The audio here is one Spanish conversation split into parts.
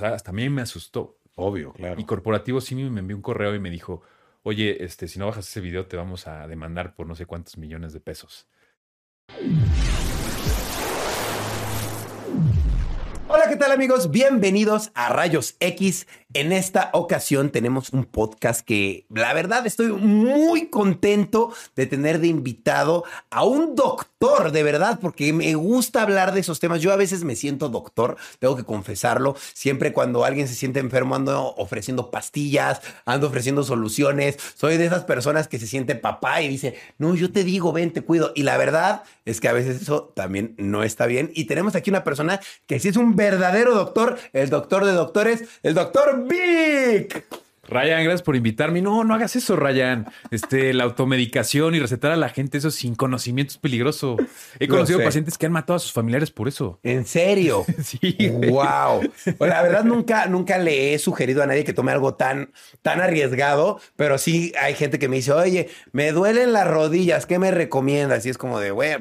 sea, hasta a mí me asustó. Obvio, claro. Y Corporativo sí me envió un correo y me dijo, oye, este, si no bajas ese video te vamos a demandar por no sé cuántos millones de pesos. ¿Qué tal amigos? Bienvenidos a Rayos X. En esta ocasión tenemos un podcast que la verdad estoy muy contento de tener de invitado a un doctor, de verdad, porque me gusta hablar de esos temas. Yo a veces me siento doctor, tengo que confesarlo. Siempre cuando alguien se siente enfermo ando ofreciendo pastillas, ando ofreciendo soluciones. Soy de esas personas que se siente papá y dice, no, yo te digo, ven, te cuido. Y la verdad es que a veces eso también no está bien. Y tenemos aquí una persona que sí es un verdadero doctor, el doctor de doctores, el doctor Vic. Ryan, gracias por invitarme. No, no hagas eso, Ryan. Este, la automedicación y recetar a la gente eso sin conocimiento es peligroso. He conocido pacientes que han matado a sus familiares por eso. ¿En serio? sí. Wow. la verdad nunca, nunca le he sugerido a nadie que tome algo tan, tan arriesgado, pero sí hay gente que me dice, oye, me duelen las rodillas, ¿qué me recomiendas? Y es como de, güey,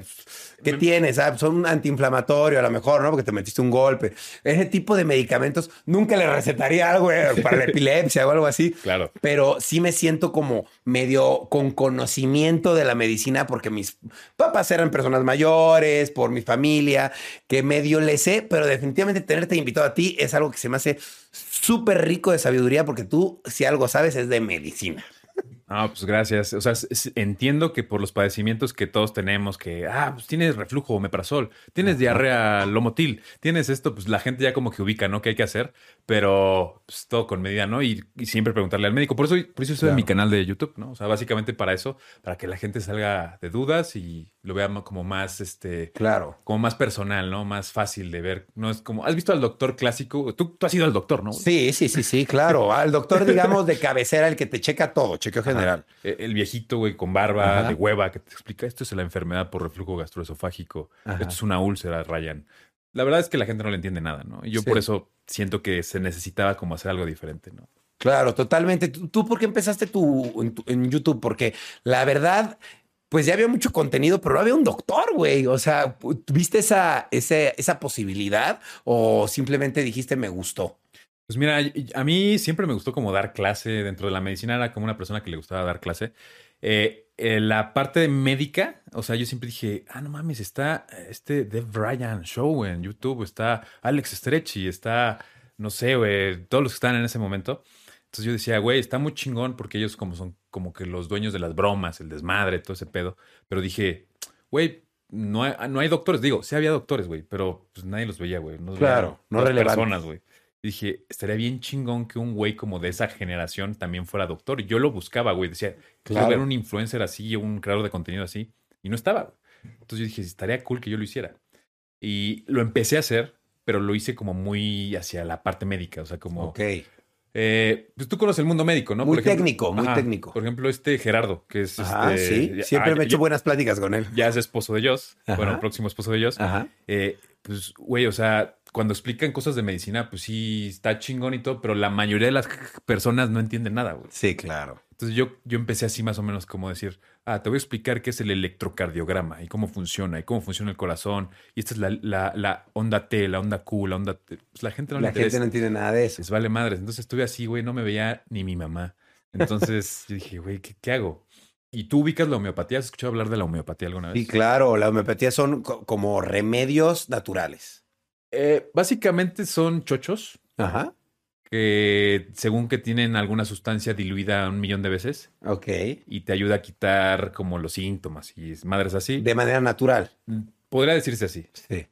¿Qué tienes? Ah, son antiinflamatorio a lo mejor, ¿no? Porque te metiste un golpe. Ese tipo de medicamentos nunca le recetaría algo eh, para la epilepsia o algo así. Claro. Pero sí me siento como medio con conocimiento de la medicina porque mis papás eran personas mayores, por mi familia, que medio le sé, pero definitivamente tenerte invitado a ti es algo que se me hace súper rico de sabiduría porque tú, si algo sabes, es de medicina. Ah, pues gracias. O sea, entiendo que por los padecimientos que todos tenemos, que, ah, pues tienes reflujo o meprazol, tienes diarrea lomotil, tienes esto, pues la gente ya como que ubica, ¿no? ¿Qué hay que hacer? Pero pues, todo con medida, ¿no? Y, siempre preguntarle al médico. Por eso, por eso estoy en mi canal de YouTube, ¿no? O sea, básicamente para eso, para que la gente salga de dudas y lo vea como más, este... Claro. Como más personal, ¿no? Más fácil de ver. No es como, ¿has visto al doctor clásico? Tú, tú has ido al doctor, ¿no? Sí, sí, sí, sí, claro. Al doctor, digamos, de cabecera, el que te checa todo, chequeo general. E, el viejito, güey, con barba, de hueva, que te explica, esto es la enfermedad por reflujo gastroesofágico. Esto es una úlcera, Ryan. La verdad es que la gente no le entiende nada, ¿no? Y yo por eso siento que se necesitaba como hacer algo diferente, ¿no? Claro, totalmente. ¿Tú, por qué empezaste tu, en, YouTube? Porque la verdad, pues ya había mucho contenido, pero no había un doctor, güey. O sea, ¿viste esa, esa posibilidad o simplemente dijiste me gustó? Pues mira, a mí siempre me gustó como dar clase dentro de la medicina, era como una persona que le gustaba dar clase. Eh, eh, la parte médica, o sea, yo siempre dije, ah, no mames, está este Dev Ryan Show en YouTube, está Alex Stretchy, está, no sé, güey, todos los que están en ese momento. Entonces yo decía, güey, está muy chingón porque ellos como son como que los dueños de las bromas, el desmadre, todo ese pedo. Pero dije, güey, no hay, no hay doctores. Digo, sí había doctores, güey, pero pues nadie los veía, güey. No claro, no relevantes. personas, güey dije, estaría bien chingón que un güey como de esa generación también fuera doctor. Yo lo buscaba, güey. Decía, quiero ver un influencer así, un creador de contenido así. Y no estaba. Entonces yo dije, estaría cool que yo lo hiciera. Y lo empecé a hacer, pero lo hice como muy hacia la parte médica. O sea, como... Ok. Eh, pues tú conoces el mundo médico, ¿no? Muy técnico, muy técnico. Por ejemplo, este Gerardo, que es ajá, este, sí, siempre me he hecho buenas pláticas con él. Ya es esposo de Joss, bueno, próximo esposo de Joss. Ajá. Eh, pues, güey, o sea, cuando explican cosas de medicina, pues sí, está chingón y todo, pero la mayoría de las personas no entienden nada, güey. Sí, claro. Entonces yo, yo empecé así más o menos como decir, ah, te voy a explicar qué es el electrocardiograma y cómo funciona y cómo funciona el corazón. Y esta es la, la, la onda T, la onda Q, la onda T. Pues la gente no La gente no entiende nada de eso. Les vale madres. Entonces estuve así, güey, no me veía ni mi mamá. Entonces yo dije, güey, ¿qué, ¿qué hago? ¿Y tú ubicas la homeopatía? ¿Has escuchado hablar de la homeopatía alguna vez? Sí, claro. La homeopatía son como remedios naturales. Eh, básicamente son chochos. Ajá. Que según que tienen alguna sustancia diluida un millón de veces. Ok. Y te ayuda a quitar como los síntomas y madres así. De manera natural. Mm, podría decirse así. Sí.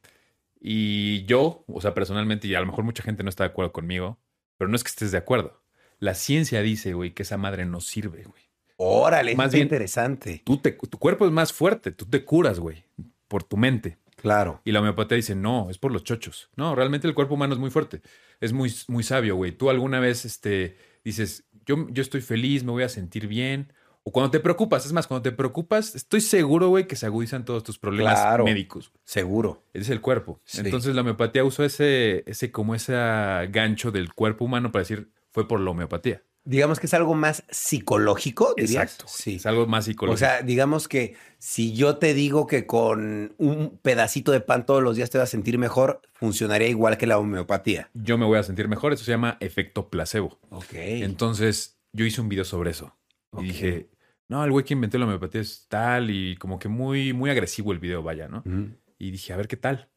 Y yo, o sea, personalmente, y a lo mejor mucha gente no está de acuerdo conmigo, pero no es que estés de acuerdo. La ciencia dice, güey, que esa madre no sirve, güey. Órale, más bien interesante. Tú te, tu cuerpo es más fuerte, tú te curas, güey, por tu mente. Claro. Y la homeopatía dice, no, es por los chochos. No, realmente el cuerpo humano es muy fuerte. Es muy, muy sabio, güey. Tú alguna vez este, dices, yo, yo estoy feliz, me voy a sentir bien. O cuando te preocupas, es más, cuando te preocupas, estoy seguro, güey, que se agudizan todos tus problemas médicos. Seguro. Es el cuerpo. Entonces la homeopatía usó ese, ese, como ese gancho del cuerpo humano para decir, fue por la homeopatía. Digamos que es algo más psicológico, dirías. Exacto. Sí. Es algo más psicológico. O sea, digamos que si yo te digo que con un pedacito de pan todos los días te vas a sentir mejor, funcionaría igual que la homeopatía. Yo me voy a sentir mejor. Eso se llama efecto placebo. Ok. Entonces, yo hice un video sobre eso. Y dije, no, el güey que inventó la homeopatía es tal y como que muy, muy agresivo el video, vaya, ¿no? Y dije, a ver qué tal.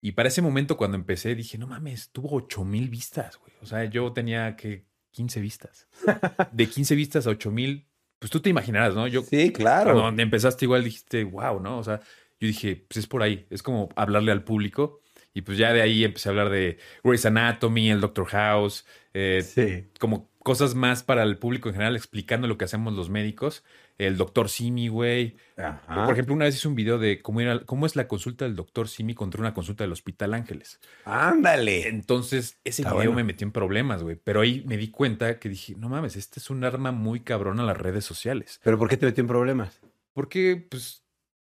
Y para ese momento, cuando empecé, dije, no mames, tuvo 8 mil vistas, güey. O sea, yo tenía que 15 vistas. De 15 vistas a 8 mil, pues tú te imaginarás, ¿no? Yo, sí, claro. Cuando empezaste igual dijiste, wow, ¿no? O sea, yo dije, pues es por ahí. Es como hablarle al público. Y pues ya de ahí empecé a hablar de Grey's Anatomy, el Doctor House, eh, sí. como cosas más para el público en general, explicando lo que hacemos los médicos. El doctor Simi, güey. Por ejemplo, una vez hice un video de cómo, era, cómo es la consulta del doctor Simi contra una consulta del Hospital Ángeles. Ándale. Entonces, ese video me metió en problemas, güey. Pero ahí me di cuenta que dije, no mames, este es un arma muy cabrón a las redes sociales. ¿Pero por qué te metió en problemas? Porque, pues,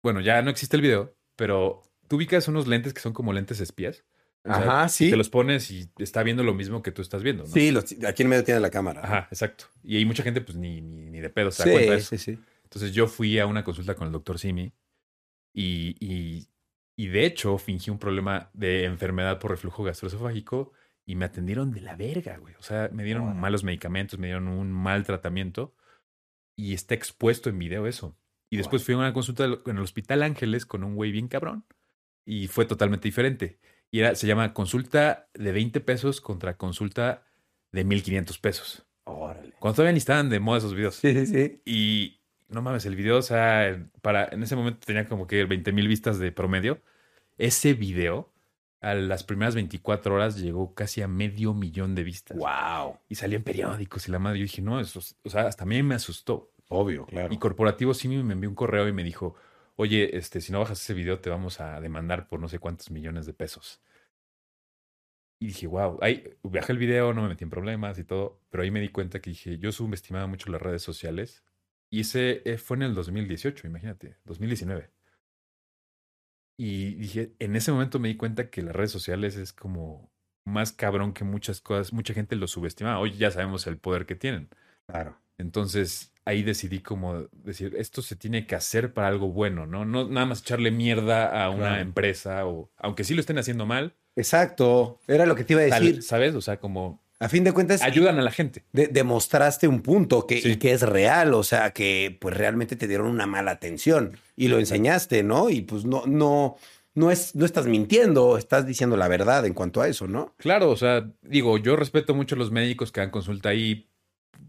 bueno, ya no existe el video, pero tú ubicas unos lentes que son como lentes espías. Ajá, sí. Te los pones y está viendo lo mismo que tú estás viendo, ¿no? Sí, aquí en medio tiene la cámara. Ajá, exacto. Y hay mucha gente, pues, ni, ni, de pedo se da cuenta de eso. Sí, sí. Entonces yo fui a una consulta con el doctor Simi y, y, y, de hecho fingí un problema de enfermedad por reflujo gastroesofágico y me atendieron de la verga, güey. O sea, me dieron malos medicamentos, me dieron un mal tratamiento y está expuesto en video eso. Y después fui a una consulta en el Hospital Ángeles con un güey bien cabrón y fue totalmente diferente. Y era, se llama consulta de 20 pesos contra consulta de 1500 pesos. Órale. Cuando todavía ni estaban de moda esos videos. Sí, sí, sí. Y no mames, el video, o sea, para, en ese momento tenía como que 20 mil vistas de promedio. Ese video, a las primeras 24 horas, llegó casi a medio millón de vistas. ¡Wow! Y salió en periódicos y la madre. Yo dije, no, eso, o sea, hasta a mí me asustó. Obvio, claro. Y Corporativo sí me envió un correo y me dijo, oye, este, si no bajas ese video, te vamos a demandar por no sé cuántos millones de pesos. Y dije, wow, ahí viajé el video, no me metí en problemas y todo, pero ahí me di cuenta que dije, yo subestimaba mucho las redes sociales y ese eh, fue en el 2018, imagínate, 2019. Y dije, en ese momento me di cuenta que las redes sociales es como más cabrón que muchas cosas, mucha gente lo subestima. Hoy ya sabemos el poder que tienen. Claro. Entonces ahí decidí como decir, esto se tiene que hacer para algo bueno, ¿no? No nada más echarle mierda a una empresa o aunque sí lo estén haciendo mal. Exacto, era lo que te iba a decir. ¿Sabes? O sea, como a fin de cuentas. Ayudan a la gente. demostraste un punto que, que es real, o sea, que pues realmente te dieron una mala atención y lo enseñaste, ¿no? Y pues no, no, no, es, no estás mintiendo, estás diciendo la verdad en cuanto a eso, ¿no? Claro, o sea, digo, yo respeto mucho a los médicos que dan consulta ahí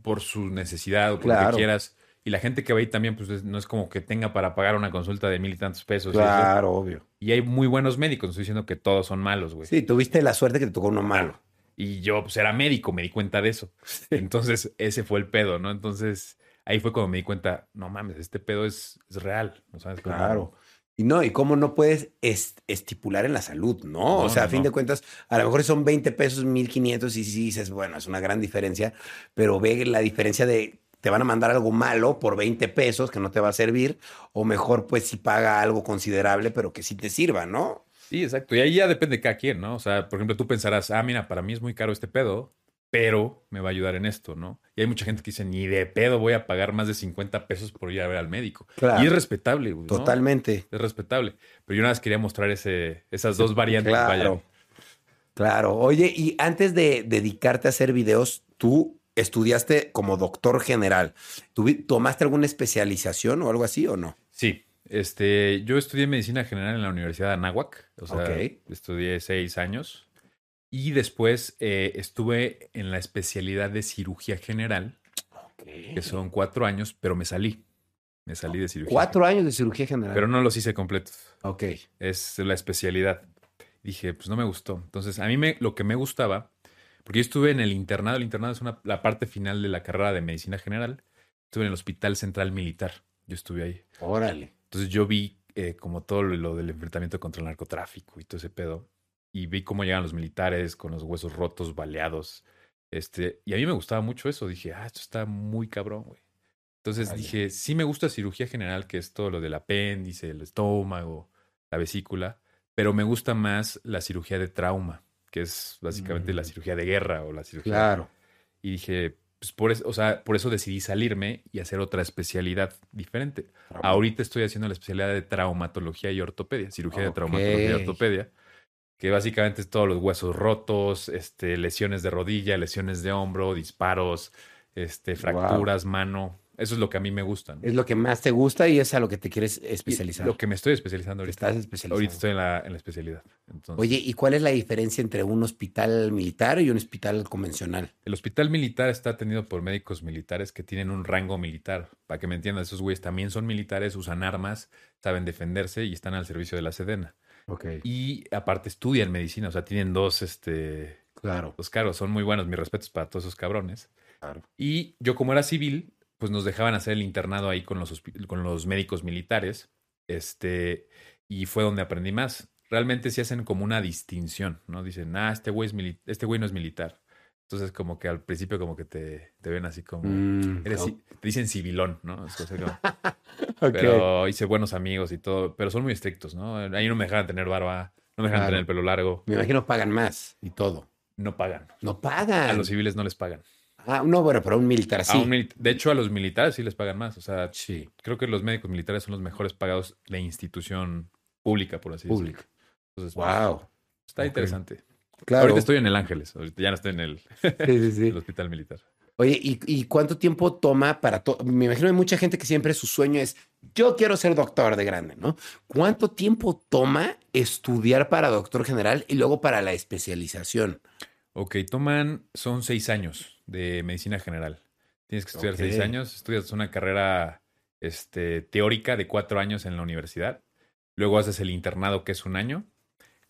por su necesidad o por lo que quieras. Y la gente que va ahí también, pues no es como que tenga para pagar una consulta de mil y tantos pesos. Claro, obvio. Y hay muy buenos médicos, no estoy diciendo que todos son malos, güey. Sí, tuviste la suerte que te tocó uno malo. Y yo, pues era médico, me di cuenta de eso. Entonces, ese fue el pedo, ¿no? Entonces, ahí fue cuando me di cuenta, no mames, este pedo es, es real, ¿no sabes? Claro. Y no, y cómo no puedes estipular en la salud, ¿no? o sea, a fin de cuentas, a lo mejor son 20 pesos, 1500 y sí dices, bueno, es una gran diferencia, pero ve la diferencia de te van a mandar algo malo por 20 pesos que no te va a servir, o mejor pues si paga algo considerable, pero que sí te sirva, ¿no? Sí, exacto. Y ahí ya depende de cada quien, ¿no? O sea, por ejemplo, tú pensarás, ah, mira, para mí es muy caro este pedo, pero me va a ayudar en esto, ¿no? Y hay mucha gente que dice, ni de pedo voy a pagar más de 50 pesos por ir a ver al médico. Claro. Y es respetable, güey. Totalmente. Es respetable. Pero yo nada más quería mostrar ese, esas dos variantes. Claro. Claro. Oye, y antes de dedicarte a hacer videos, tú estudiaste como doctor general. ¿Tomaste alguna especialización o algo así o no? Sí. Este, yo estudié medicina general en la Universidad de Anáhuac. O sea, estudié seis años. Y después eh, estuve en la especialidad de cirugía general, que son cuatro años, pero me salí. Me salí de cirugía. Cuatro años de cirugía general. Pero no los hice completos. Ok. Es la especialidad. Dije, pues no me gustó. Entonces, a mí me, lo que me gustaba, porque yo estuve en el internado, el internado es una, la parte final de la carrera de medicina general. Estuve en el Hospital Central Militar. Yo estuve ahí. Órale. Entonces yo vi eh, como todo lo del enfrentamiento contra el narcotráfico y todo ese pedo. Y vi cómo llegan los militares con los huesos rotos, baleados. Este, y a mí me gustaba mucho eso. Dije, ah, esto está muy cabrón, güey. Entonces dije, sí me gusta cirugía general, que es todo lo del apéndice, el estómago, la vesícula, pero me gusta más la cirugía de trauma, que es básicamente la mm. cirugía de guerra o la cirugía. Claro. Y dije, pues por eso, o sea, por eso decidí salirme y hacer otra especialidad diferente. Ahorita estoy haciendo la especialidad de traumatología y ortopedia, cirugía de traumatología y ortopedia, que básicamente es todos los huesos rotos, este, lesiones de rodilla, lesiones de hombro, disparos, este, fracturas, mano. Eso es lo que a mí me gusta. Es lo que más te gusta y es a lo que te quieres especializar. lo que me estoy especializando ahorita. Estás especializado. Ahorita estoy en la, en la especialidad. Oye, ¿y cuál es la diferencia entre un hospital militar y un hospital convencional? El hospital militar está atendido por médicos militares que tienen un rango militar. Para que me entiendan, esos güeyes también son militares, usan armas, saben defenderse y están al servicio de la Sedena. Okay. Y aparte estudian medicina, o sea, tienen dos, este... Claro. Los cargos son muy buenos, mis respetos para todos esos cabrones. Claro. Y yo como era civil, pues nos dejaban hacer el internado ahí con los, con los médicos militares. Este, y fue donde aprendí más. Realmente se hacen como una distinción, ¿no? Dicen, ah, este güey, es este güey no es militar. Entonces, como que al principio, como que te, te ven así como. Mm, eres, no. Te dicen civilón, ¿no? Es como, okay. Pero hice buenos amigos y todo. Pero son muy estrictos, ¿no? Ahí no me dejaban tener barba, no me dejaban claro. tener el pelo largo. Me imagino pagan más y todo. No pagan. No pagan. A los civiles no les pagan. Ah, no, bueno, pero a un militar sí. Un mil... de hecho, a los militares sí les pagan más. O sea, sí. creo que los médicos militares son los mejores pagados de institución pública, por así Pública. decirlo. Entonces, wow. Pues, está okay. interesante. Claro. Ahorita estoy en el Ángeles, ahorita ya no estoy en el, sí, sí, sí. el hospital militar. Oye, ¿y, ¿y, cuánto tiempo toma para todo? Me imagino que hay mucha gente que siempre su sueño es, yo quiero ser doctor de grande, ¿no? ¿Cuánto tiempo toma estudiar para doctor general y luego para la especialización? Ok, toman, son seis años de medicina general. Tienes que estudiar okay. seis años, estudias una carrera este, teórica de cuatro años en la universidad, luego haces el internado que es un año,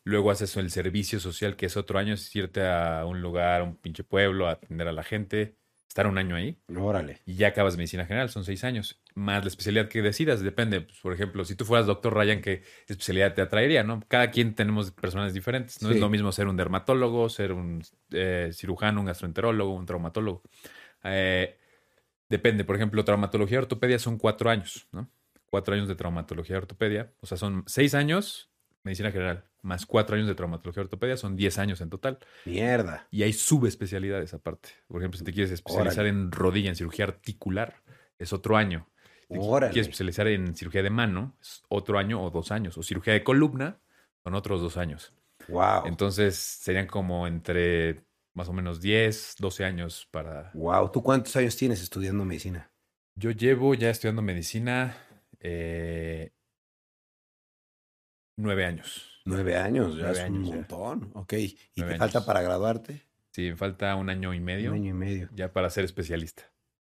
luego haces el servicio social que es otro año, es irte a un lugar, a un pinche pueblo, a atender a la gente, estar un año ahí. Órale. Y ya acabas medicina general, son seis años. Más la especialidad que decidas, depende. Pues, por ejemplo, si tú fueras doctor Ryan, ¿qué especialidad te atraería? ¿no? Cada quien tenemos personas diferentes. No sí. es lo mismo ser un dermatólogo, ser un eh, cirujano, un gastroenterólogo, un traumatólogo. Eh, depende. Por ejemplo, traumatología y ortopedia son cuatro años, ¿no? Cuatro años de traumatología y ortopedia. O sea, son seis años medicina general, más cuatro años de traumatología y ortopedia, son diez años en total. Mierda. Y hay subespecialidades aparte. Por ejemplo, si te quieres especializar Órale. en rodilla, en cirugía articular, es otro año. Si Órale. quieres especializar en cirugía de mano, es otro año o dos años. O cirugía de columna, son otros dos años. Wow. Entonces, serían como entre más o menos 10, 12 años para... Wow. ¿Tú cuántos años tienes estudiando medicina? Yo llevo ya estudiando medicina eh, nueve años. Nueve años, ya Nueve es años, un ya. montón. Ok. ¿Y Nueve te falta años. para graduarte? Sí, me falta un año y medio Un año y medio. ya para ser especialista.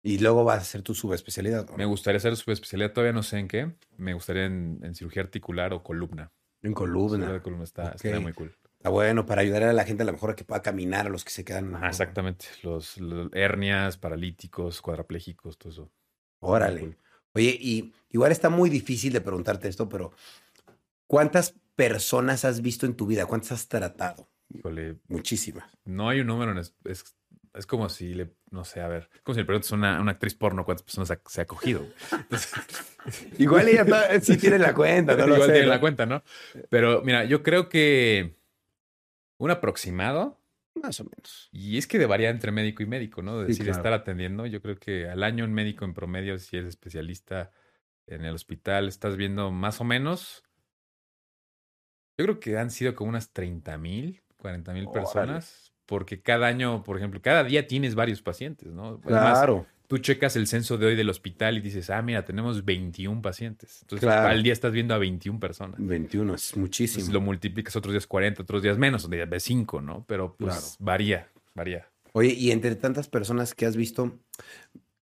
Y luego vas a hacer tu subespecialidad. ¿o Me gustaría hacer subespecialidad, todavía no sé en qué. Me gustaría en, en cirugía articular o columna. En Cirugía columna. de columna está, Ok. estaría muy cool. Está bueno para ayudar a la gente a lo mejor a que pueda caminar, a los que se quedan. Ajá, exactamente. Los, los hernias, paralíticos, cuadraplégicos, todo eso. Órale. Cool. Oye, y igual está muy difícil de preguntarte esto, pero ¿cuántas personas has visto en tu vida? ¿Cuántas has tratado? Híjole, Muchísimas. no hay un número, en es, es, es como si le, no sé, a ver, es como si le preguntas a una, una actriz porno cuántas personas ha- se ha cogido. Entonces, Igual ella ta- sí tiene la cuenta, no lo igual sé. tiene ¿no? la cuenta, ¿no? Pero mira, yo creo que un aproximado, Más o menos. y es que varía entre médico y médico, ¿no? De Sí, decir, claro. estar atendiendo. Yo creo que al año un médico en promedio, si eres especialista en el hospital, estás viendo más o menos. Yo creo que han sido como unas 30 mil, 40 mil personas, porque cada año, por ejemplo, cada día tienes varios pacientes, ¿no? Además, Claro. tú checas el censo de hoy del hospital y dices, ah, mira, tenemos 21 pacientes. Entonces, Claro. al día estás viendo a 21 personas. 21 es muchísimo. Entonces, lo multiplicas otros días 40, otros días menos, ves 5, ¿no? Pero pues Claro. varía, varía. Oye, y entre tantas personas que has visto,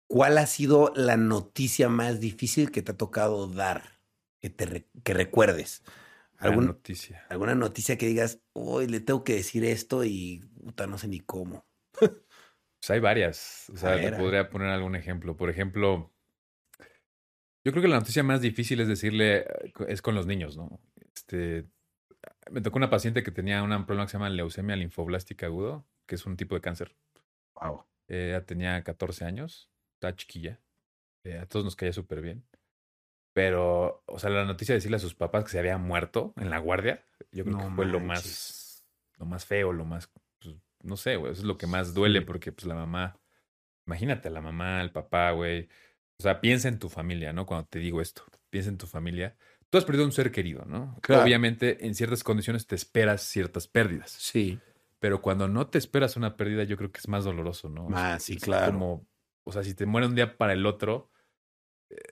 ¿cuál ha sido la noticia más difícil que te ha tocado dar? Que te que recuerdes. ¿Algún- noticia. alguna noticia que digas, hoy le tengo que decir esto y puta, no sé ni cómo. Pues hay varias. O sea, te podría poner algún ejemplo. Por ejemplo, yo creo que la noticia más difícil es decirle, eh, es con los niños, ¿no? Este, me tocó una paciente que tenía un problema que se llama leucemia linfoblástica agudo, que es un tipo de cáncer. Wow. Eh, Ella tenía 14 años, estaba chiquilla. eh, a todos nos caía súper bien. Pero, o sea, la noticia de decirle a sus papás que se había muerto en la guardia, yo creo No que fue lo más, lo más feo, lo más, pues, no sé, güey, eso es lo que más duele porque pues la mamá Imagínate la mamá, el papá, güey. O sea, piensa en tu familia, ¿no? Cuando te digo esto, piensa en tu familia. Tú has perdido un ser querido, ¿no? Claro. Obviamente, en ciertas condiciones te esperas ciertas pérdidas. Sí. Pero cuando no te esperas una pérdida, yo creo que es más doloroso, ¿no? Ah, sí, claro. Como, o sea, si te muere un día para el otro,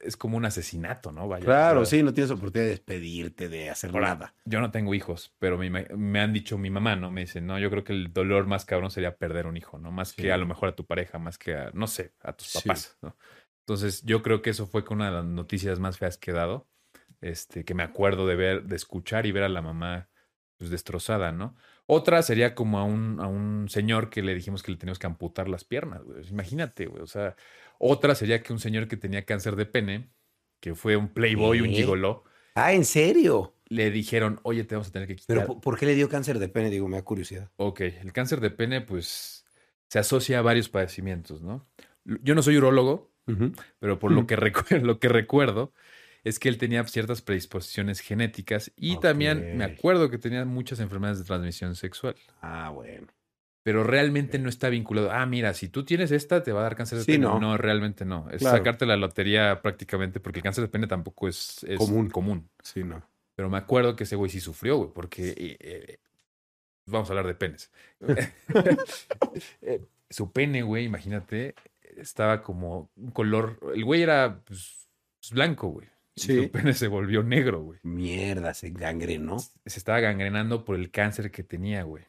es como un asesinato, ¿no? Vaya. Claro, sí, no tienes oportunidad de despedirte, de hacer Ahora, nada. Yo no tengo hijos, pero me, me han dicho mi mamá, ¿no? Me dice, no, yo creo que el dolor más cabrón sería perder un hijo, ¿no? Más Sí. que a lo mejor a tu pareja, más que a, no sé, a tus Sí. papás, ¿no? Entonces, yo creo que eso fue una de las noticias más feas que he dado, este, que me acuerdo de ver, de escuchar y ver a la mamá, pues, destrozada, ¿no? Otra sería como a un, a un señor que le dijimos que le teníamos que amputar las piernas, güey. Imagínate, güey. O sea, otra sería que un señor que tenía cáncer de pene, que fue un playboy, un gigoló, Ah, ¿en serio? le dijeron, oye, te vamos a tener que quitar. ¿Pero por, qué le dio cáncer de pene? Digo, me da curiosidad. Ok, el cáncer de pene, pues, se asocia a varios padecimientos, ¿no? Yo no soy urólogo, pero por lo, que lo que recuerdo es que él tenía ciertas predisposiciones genéticas y también me acuerdo que tenía muchas enfermedades de transmisión sexual. Ah, bueno. Pero realmente no está vinculado. Ah, mira, si tú tienes esta, te va a dar cáncer de Sí, pene. no. realmente no. Es Claro. sacarte la lotería prácticamente porque el cáncer de pene tampoco es, es Común. común. Sí, no. Pero me acuerdo que ese güey sí sufrió, güey, porque eh, eh, vamos a hablar de penes. Su pene, güey, imagínate, estaba como un color. El güey era pues, blanco, güey. Y. Su pene se volvió negro, güey. Mierda, se gangrenó. Se estaba gangrenando por el cáncer que tenía, güey.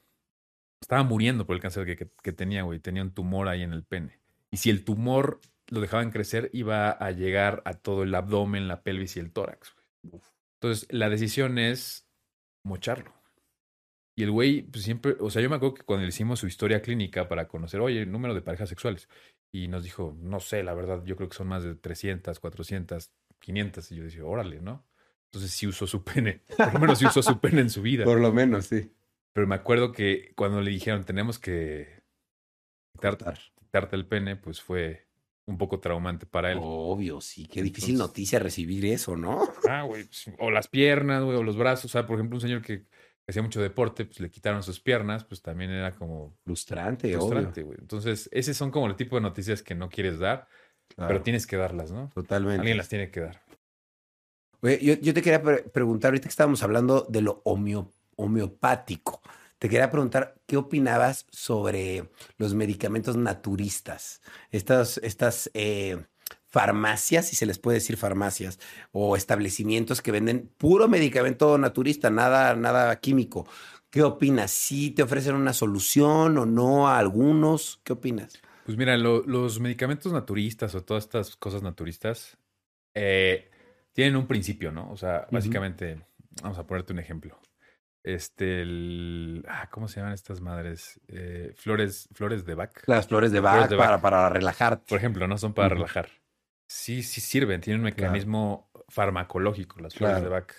Estaba muriendo por el cáncer que, que- que tenía, güey. Tenía un tumor ahí en el pene. Y si el tumor lo dejaban crecer, iba a llegar a todo el abdomen, la pelvis y el tórax, güey. Entonces, la decisión es mocharlo. Y el güey, pues siempre, o sea, yo me acuerdo que cuando le hicimos su historia clínica para conocer, oye, el número de parejas sexuales, y nos dijo, no sé, la verdad, yo creo que son más de 300, 400, 500, y yo decía, órale, ¿no? Entonces sí usó su pene, por lo menos sí usó su pene en su vida. Por lo menos, sí. Pero me acuerdo que cuando le dijeron, tenemos que quitarte, el pene, pues fue un poco traumante para él. Obvio, sí. Qué difícil Entonces- noticia recibir eso, ¿no? Ah, güey. pues, O las piernas, güey, o los brazos. O sea, por ejemplo, un señor que hacía mucho deporte, pues le quitaron sus piernas, pues también era como Frustrante, frustrante, güey. Entonces, esos son como el tipo de noticias que no quieres dar, pero tienes que darlas, ¿no? Totalmente. Alguien las tiene que dar. Oye, yo, yo te quería pre- preguntar, ahorita que estábamos hablando de lo homeo- homeopático, te quería preguntar qué opinabas sobre los medicamentos naturistas, estas, estas eh, farmacias, si se les puede decir farmacias, o establecimientos que venden puro medicamento naturista, nada, nada químico. ¿Qué opinas? ¿Sí te ofrecen una solución o no a algunos? ¿Qué opinas? Pues mira, lo- los medicamentos naturistas o todas estas cosas naturistas eh, tienen un principio, ¿no? O sea, básicamente, vamos a ponerte un ejemplo. Este, el, ah, ¿cómo se llaman estas madres? Eh, flores, flores de Bach. Las flores de Flores Bach de Bach. para, para relajarte. Por ejemplo, no son para relajar. Sí, sí sirven, tienen un Claro. mecanismo farmacológico, las flores Claro. de Bach.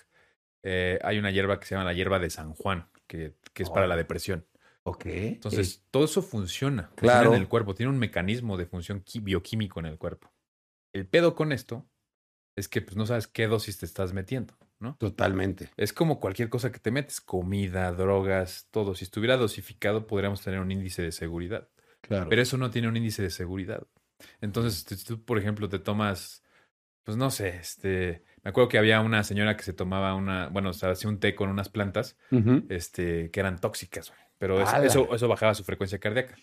Eh, hay una hierba que se llama la hierba de San Juan, que, que es para la depresión. Ok. Entonces, todo eso funciona, funciona Claro. en el cuerpo, tiene un mecanismo de función bioquímico en el cuerpo. El pedo con esto es que pues, no sabes qué dosis te estás metiendo, ¿no? Totalmente. Es como cualquier cosa que te metes, comida, drogas, todo. Si estuviera dosificado, podríamos tener un índice de seguridad. Claro. Pero eso no tiene un índice de seguridad. Entonces, si tú, por ejemplo, te tomas, pues no sé, este, me acuerdo que había una señora que se tomaba una, bueno, o sea, hacía un té con unas plantas, este, que eran tóxicas, güey. Pero eso, eso bajaba su frecuencia cardíaca.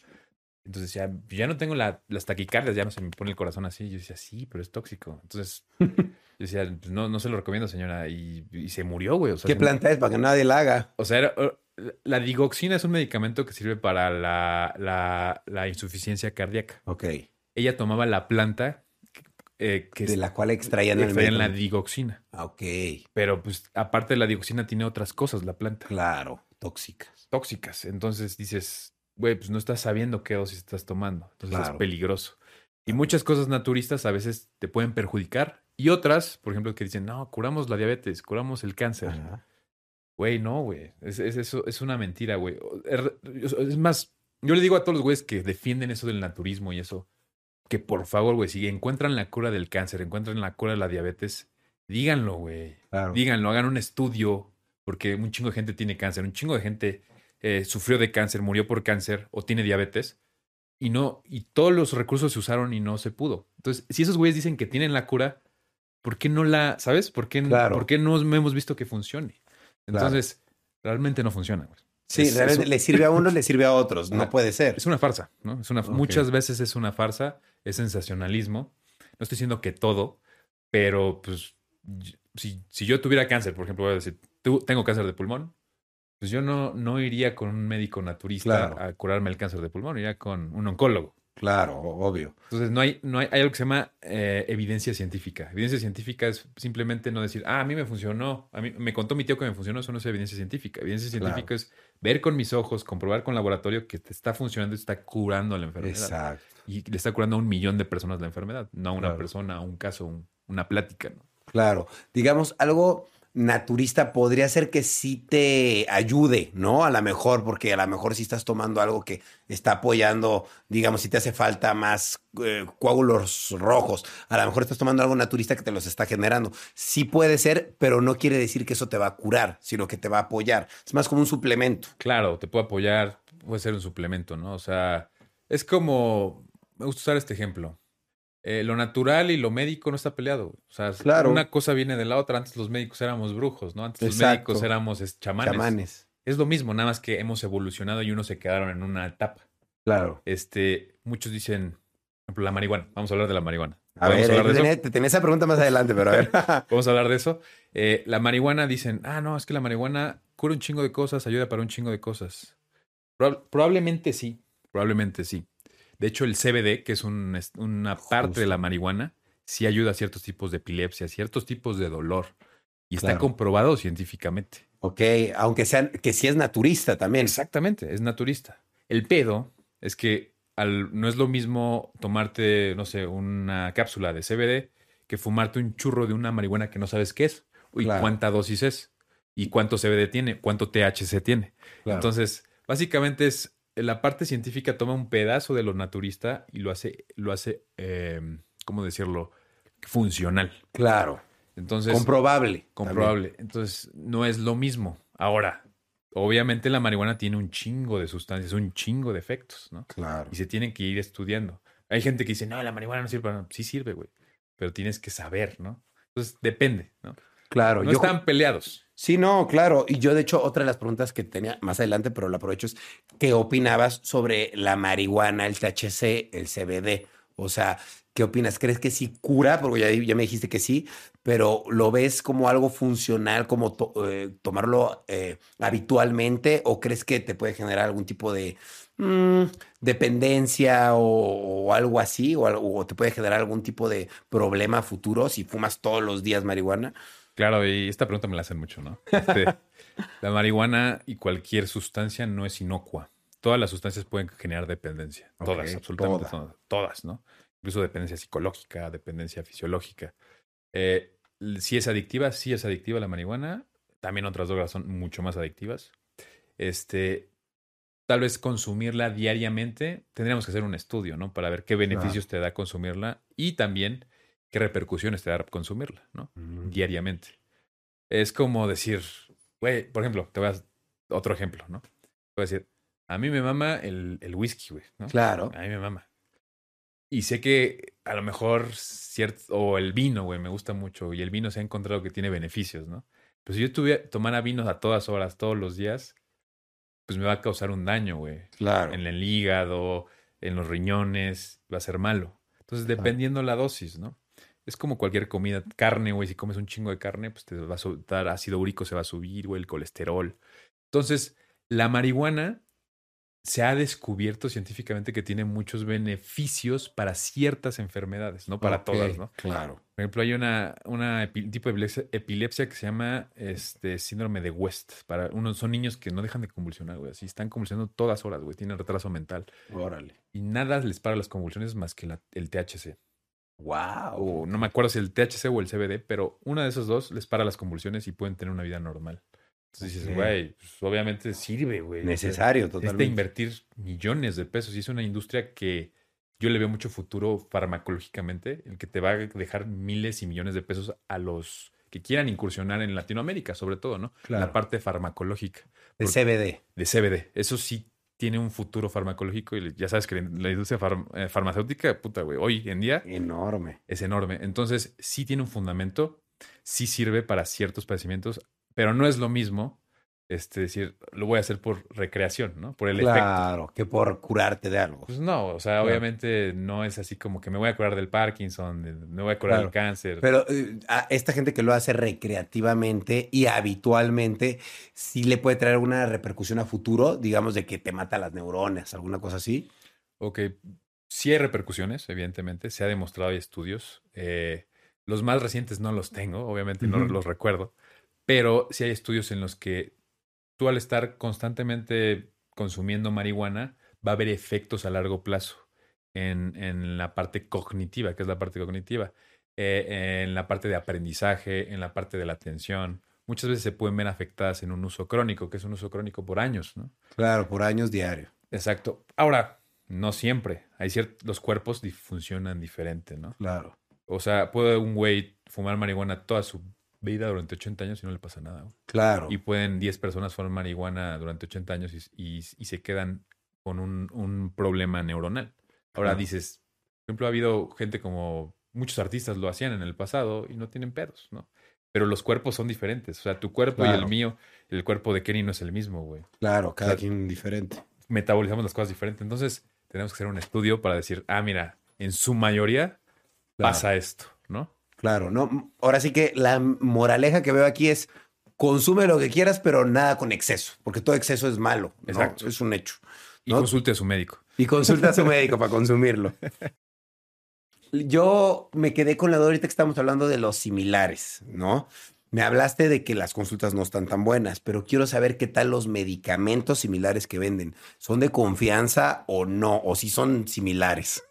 Entonces ya, ya no tengo la- las taquicardias, ya no se me pone el corazón así. Yo decía, sí, pero es tóxico. Entonces, yo decía, "Pues no, no se lo recomiendo, señora. Y, y se murió, güey. O sea, ¿Qué planta es para que nadie la haga? o sea, era- la digoxina es un medicamento que sirve para la, la, la insuficiencia cardíaca. Ok. Ella tomaba la planta eh, que De la cual extraían el extraían la digoxina. Ah, Ok. Pero pues aparte de la digoxina tiene otras cosas la planta, Claro. Tóxicas. Tóxicas. Entonces dices, güey, pues no estás sabiendo qué dosis estás tomando. Entonces Claro. es peligroso. Y muchas cosas naturistas a veces te pueden perjudicar. Y otras, por ejemplo, que dicen, no, curamos la diabetes, curamos el cáncer. Güey, no, güey. Es, es, eso, es una mentira, güey. Es, es más, yo le digo a todos los güeyes que defienden eso del naturismo y eso, que por favor, güey, si encuentran la cura del cáncer, encuentran la cura de la diabetes, díganlo, güey. Claro. Díganlo, hagan un estudio, porque un chingo de gente tiene cáncer, un chingo de gente eh, sufrió de cáncer, murió por cáncer o tiene diabetes. y no, y todos los recursos se usaron y no se pudo. Entonces, si esos güeyes dicen que tienen la cura, ¿por qué no la, sabes? ¿Por qué, Claro. ¿por qué no hemos visto que funcione? Entonces, realmente no funciona, güey. Sí, Es- realmente le sirve a unos, le sirve a otros. No puede ser. Es una farsa, ¿no? Es una. Muchas veces es una farsa, es sensacionalismo. No estoy diciendo que todo, pero pues si, si yo tuviera cáncer, por ejemplo, voy a decir, "Tú- tengo cáncer de pulmón, pues yo no, no iría con un médico naturista Claro. a curarme el cáncer de pulmón, iría con un oncólogo. Claro, obvio. Entonces no hay, no hay, hay algo que se llama eh, evidencia científica. Evidencia científica es simplemente no decir, ah, a mí me funcionó, a mí me contó mi tío que me funcionó, eso no es evidencia científica. Evidencia científica Claro. es ver con mis ojos, comprobar con laboratorio que te está funcionando y está curando la enfermedad. Exacto. Y le está curando a un millón de personas la enfermedad, no a una Claro. persona, a un caso, un- una plática. ¿no? Claro. Digamos, algo naturista podría ser que sí te ayude, ¿no? A lo mejor, porque a lo mejor si estás tomando algo que está apoyando, digamos, si te hace falta más eh, coágulos rojos, a lo mejor estás tomando algo naturista que te los está generando. Sí puede ser, pero no quiere decir que eso te va a curar, sino que te va a apoyar. Es más como un suplemento. Claro, te puede apoyar, puede ser un suplemento, ¿no? O sea, es como, me gusta usar este ejemplo. Eh, lo natural y lo médico no está peleado. güey. O sea, Claro. una cosa viene de la otra. Antes los médicos éramos brujos, ¿no? Antes los médicos éramos es, chamanes. Chamanes. Es lo mismo, nada más que hemos evolucionado y unos se quedaron en una etapa. Claro. Este, muchos dicen, por ejemplo, la marihuana. Vamos a hablar de la marihuana. A ¿Podemos ver, hablar de eso? tenía esa pregunta más adelante, pero a ver. Vamos a hablar de eso. Eh, la marihuana dicen, ah, no, es que la marihuana cura un chingo de cosas, ayuda para un chingo de cosas. Proba- probablemente sí, probablemente sí. De hecho, el CBD, que es un- es una parte Justo. de la marihuana, sí ayuda a ciertos tipos de epilepsia, ciertos tipos de dolor. Y está Claro. comprobado científicamente. ok, aunque sean, que sí es naturista también. Exactamente, es naturista. El pedo es que al- no es lo mismo tomarte, no sé, una cápsula de CBD que fumarte un churro de una marihuana que no sabes qué es y Claro. cuánta dosis es y cuánto CBD tiene, cuánto THC tiene. Claro. Entonces, básicamente es la parte científica toma un pedazo de lo naturista y lo hace, lo hace, eh, ¿cómo decirlo? Funcional. claro. Entonces, comprobable. comprobable. Entonces, no es lo mismo. Ahora, obviamente la marihuana tiene un chingo de sustancias, un chingo de efectos, ¿no? Claro. Y se tienen que ir estudiando. Hay gente que dice, no, la marihuana no sirve para nada. Sí sirve, güey. Pero tienes que saber, ¿no? Entonces, depende, ¿no? Claro. No yo- están peleados. Sí, no, claro. Y yo, de hecho, otra de las preguntas que tenía más adelante, pero la aprovecho, es ¿qué opinabas sobre la marihuana, el THC, el CBD? O sea, ¿qué opinas? ¿Crees que sí cura? Porque ya, ya me dijiste que sí, pero ¿lo ves como algo funcional, como eh, tomarlo eh, habitualmente? ¿O crees que te puede generar algún tipo de mm, dependencia o, algo así? O, o te puede generar algún tipo de problema futuro si fumas todos los días marihuana? Claro, y esta pregunta me la hacen mucho, ¿no? Este, la marihuana y cualquier sustancia no es inocua. Todas las sustancias pueden generar dependencia. Todas, absolutamente toda. todas. Todas, ¿no? Incluso dependencia psicológica, dependencia fisiológica. Eh, si es adictiva, sí es adictiva la marihuana. También otras drogas son mucho más adictivas. Este, tal vez consumirla diariamente, tendríamos que hacer un estudio, ¿no? Para ver qué beneficios te da consumirla y también qué repercusiones te da consumirla, ¿no? diariamente. Es como decir, güey, por ejemplo, te voy a dar otro ejemplo, ¿no? Voy a decir, a mí me mama el, el whisky, güey, ¿no? Claro. A mí me mama. Y sé que a lo mejor cierto, o el vino, güey, me gusta mucho y el vino se ha encontrado que tiene beneficios, ¿no? Pero si yo tuviera, tomara vinos a todas horas, todos los días, pues me va a causar un daño, güey. Claro. En el hígado, en los riñones, va a ser malo. Entonces, Claro. dependiendo la dosis, ¿no? Es como cualquier comida, carne, güey, si comes un chingo de carne, pues te va a soltar ácido úrico, se va a subir, güey, el colesterol. Entonces, la marihuana se ha descubierto científicamente que tiene muchos beneficios para ciertas enfermedades, no para todas, ¿no? Claro. Por ejemplo, hay una, una epi- tipo de epilepsia, epilepsia que se llama este, síndrome de West. Para unos, son niños que no dejan de convulsionar, güey. Así están convulsionando todas horas, güey. Tienen retraso mental. Órale. Y nada les para las convulsiones más que la- el THC. Wow. O no me acuerdo si el THC o el CBD, pero una de esos dos les para las convulsiones y pueden tener una vida normal. Entonces dices, güey, pues, obviamente sirve, güey. O sea, Necesario, es de totalmente. invertir millones de pesos y es una industria que yo le veo mucho futuro farmacológicamente, el que te va a dejar miles y millones de pesos a los que quieran incursionar en Latinoamérica, sobre todo, ¿no? Claro. La parte farmacológica El CBD. de CBD. Eso sí tiene un futuro farmacológico y ya sabes que la industria eh, farmacéutica, puta, güey, hoy en día... Enorme. Es enorme. Entonces, sí tiene un fundamento, sí sirve para ciertos padecimientos, pero no es lo mismo este, decir, lo voy a hacer por recreación, ¿no? Por el efecto. Claro, que por curarte de algo. Pues no, o sea, obviamente no es así como que me voy a curar del Parkinson, me voy a curar del cáncer. Pero eh, a esta gente que lo hace recreativamente y habitualmente, sí le puede traer una repercusión a futuro, digamos, de que te mata las neuronas, alguna cosa así. Ok, sí hay repercusiones, evidentemente, se ha demostrado, hay estudios. Eh, los más recientes no los tengo, obviamente no los recuerdo, pero sí hay estudios en los que tú al estar constantemente consumiendo marihuana, va a haber efectos a largo plazo en, en la parte cognitiva, que es la parte cognitiva, eh, en la parte de aprendizaje, en la parte de la atención. Muchas veces se pueden ver afectadas en un uso crónico, que es un uso crónico por años, ¿no? Claro, por años diario. Exacto. Ahora, no siempre. Hay ciertos, los cuerpos funcionan diferente, ¿no? Claro. O sea, puede un güey fumar marihuana toda su vida durante 80 años y no le pasa nada. Claro. Y pueden 10 personas fumar marihuana durante 80 años y, y, se quedan con un, un problema neuronal. Ahora dices, por ejemplo, ha habido gente como muchos artistas lo hacían en el pasado y no tienen pedos, ¿no? Pero los cuerpos son diferentes. O sea, tu cuerpo y el mío, el cuerpo de Kenny no es el mismo, güey. Claro, cada quien diferente. Metabolizamos las cosas diferentes. Entonces, tenemos que hacer un estudio para decir, ah, mira, en su mayoría pasa esto. Claro, no. Ahora sí que la moraleja que veo aquí es consume lo que quieras, pero nada con exceso, porque todo exceso es malo. Exacto. Es un hecho. Y consulte a su médico. Y consulte a su médico para consumirlo. Yo me quedé con la duda ahorita que estamos hablando de los similares, ¿no? Me hablaste de que las consultas no están tan buenas, pero quiero saber qué tal los medicamentos similares que venden. ¿Son de confianza o no? ¿O si son similares?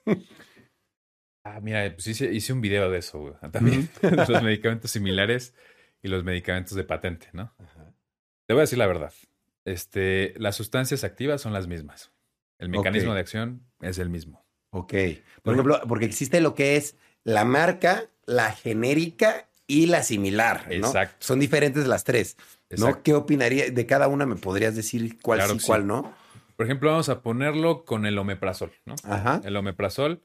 Ah, mira, pues hice, un video de eso, También, los medicamentos similares y los medicamentos de patente, ¿no? Te voy a decir la verdad. Este, las sustancias activas son las mismas. El mecanismo de acción es el mismo. Ok. Por ejemplo, porque existe lo que es la marca, la genérica y la similar. ¿no? Exacto. Son diferentes las tres. ¿no? ¿Qué opinaría de cada una? ¿Me podrías decir cuál sí, cuál no? Por ejemplo, vamos a ponerlo con el omeprazol, ¿no? Ajá. El omeprazol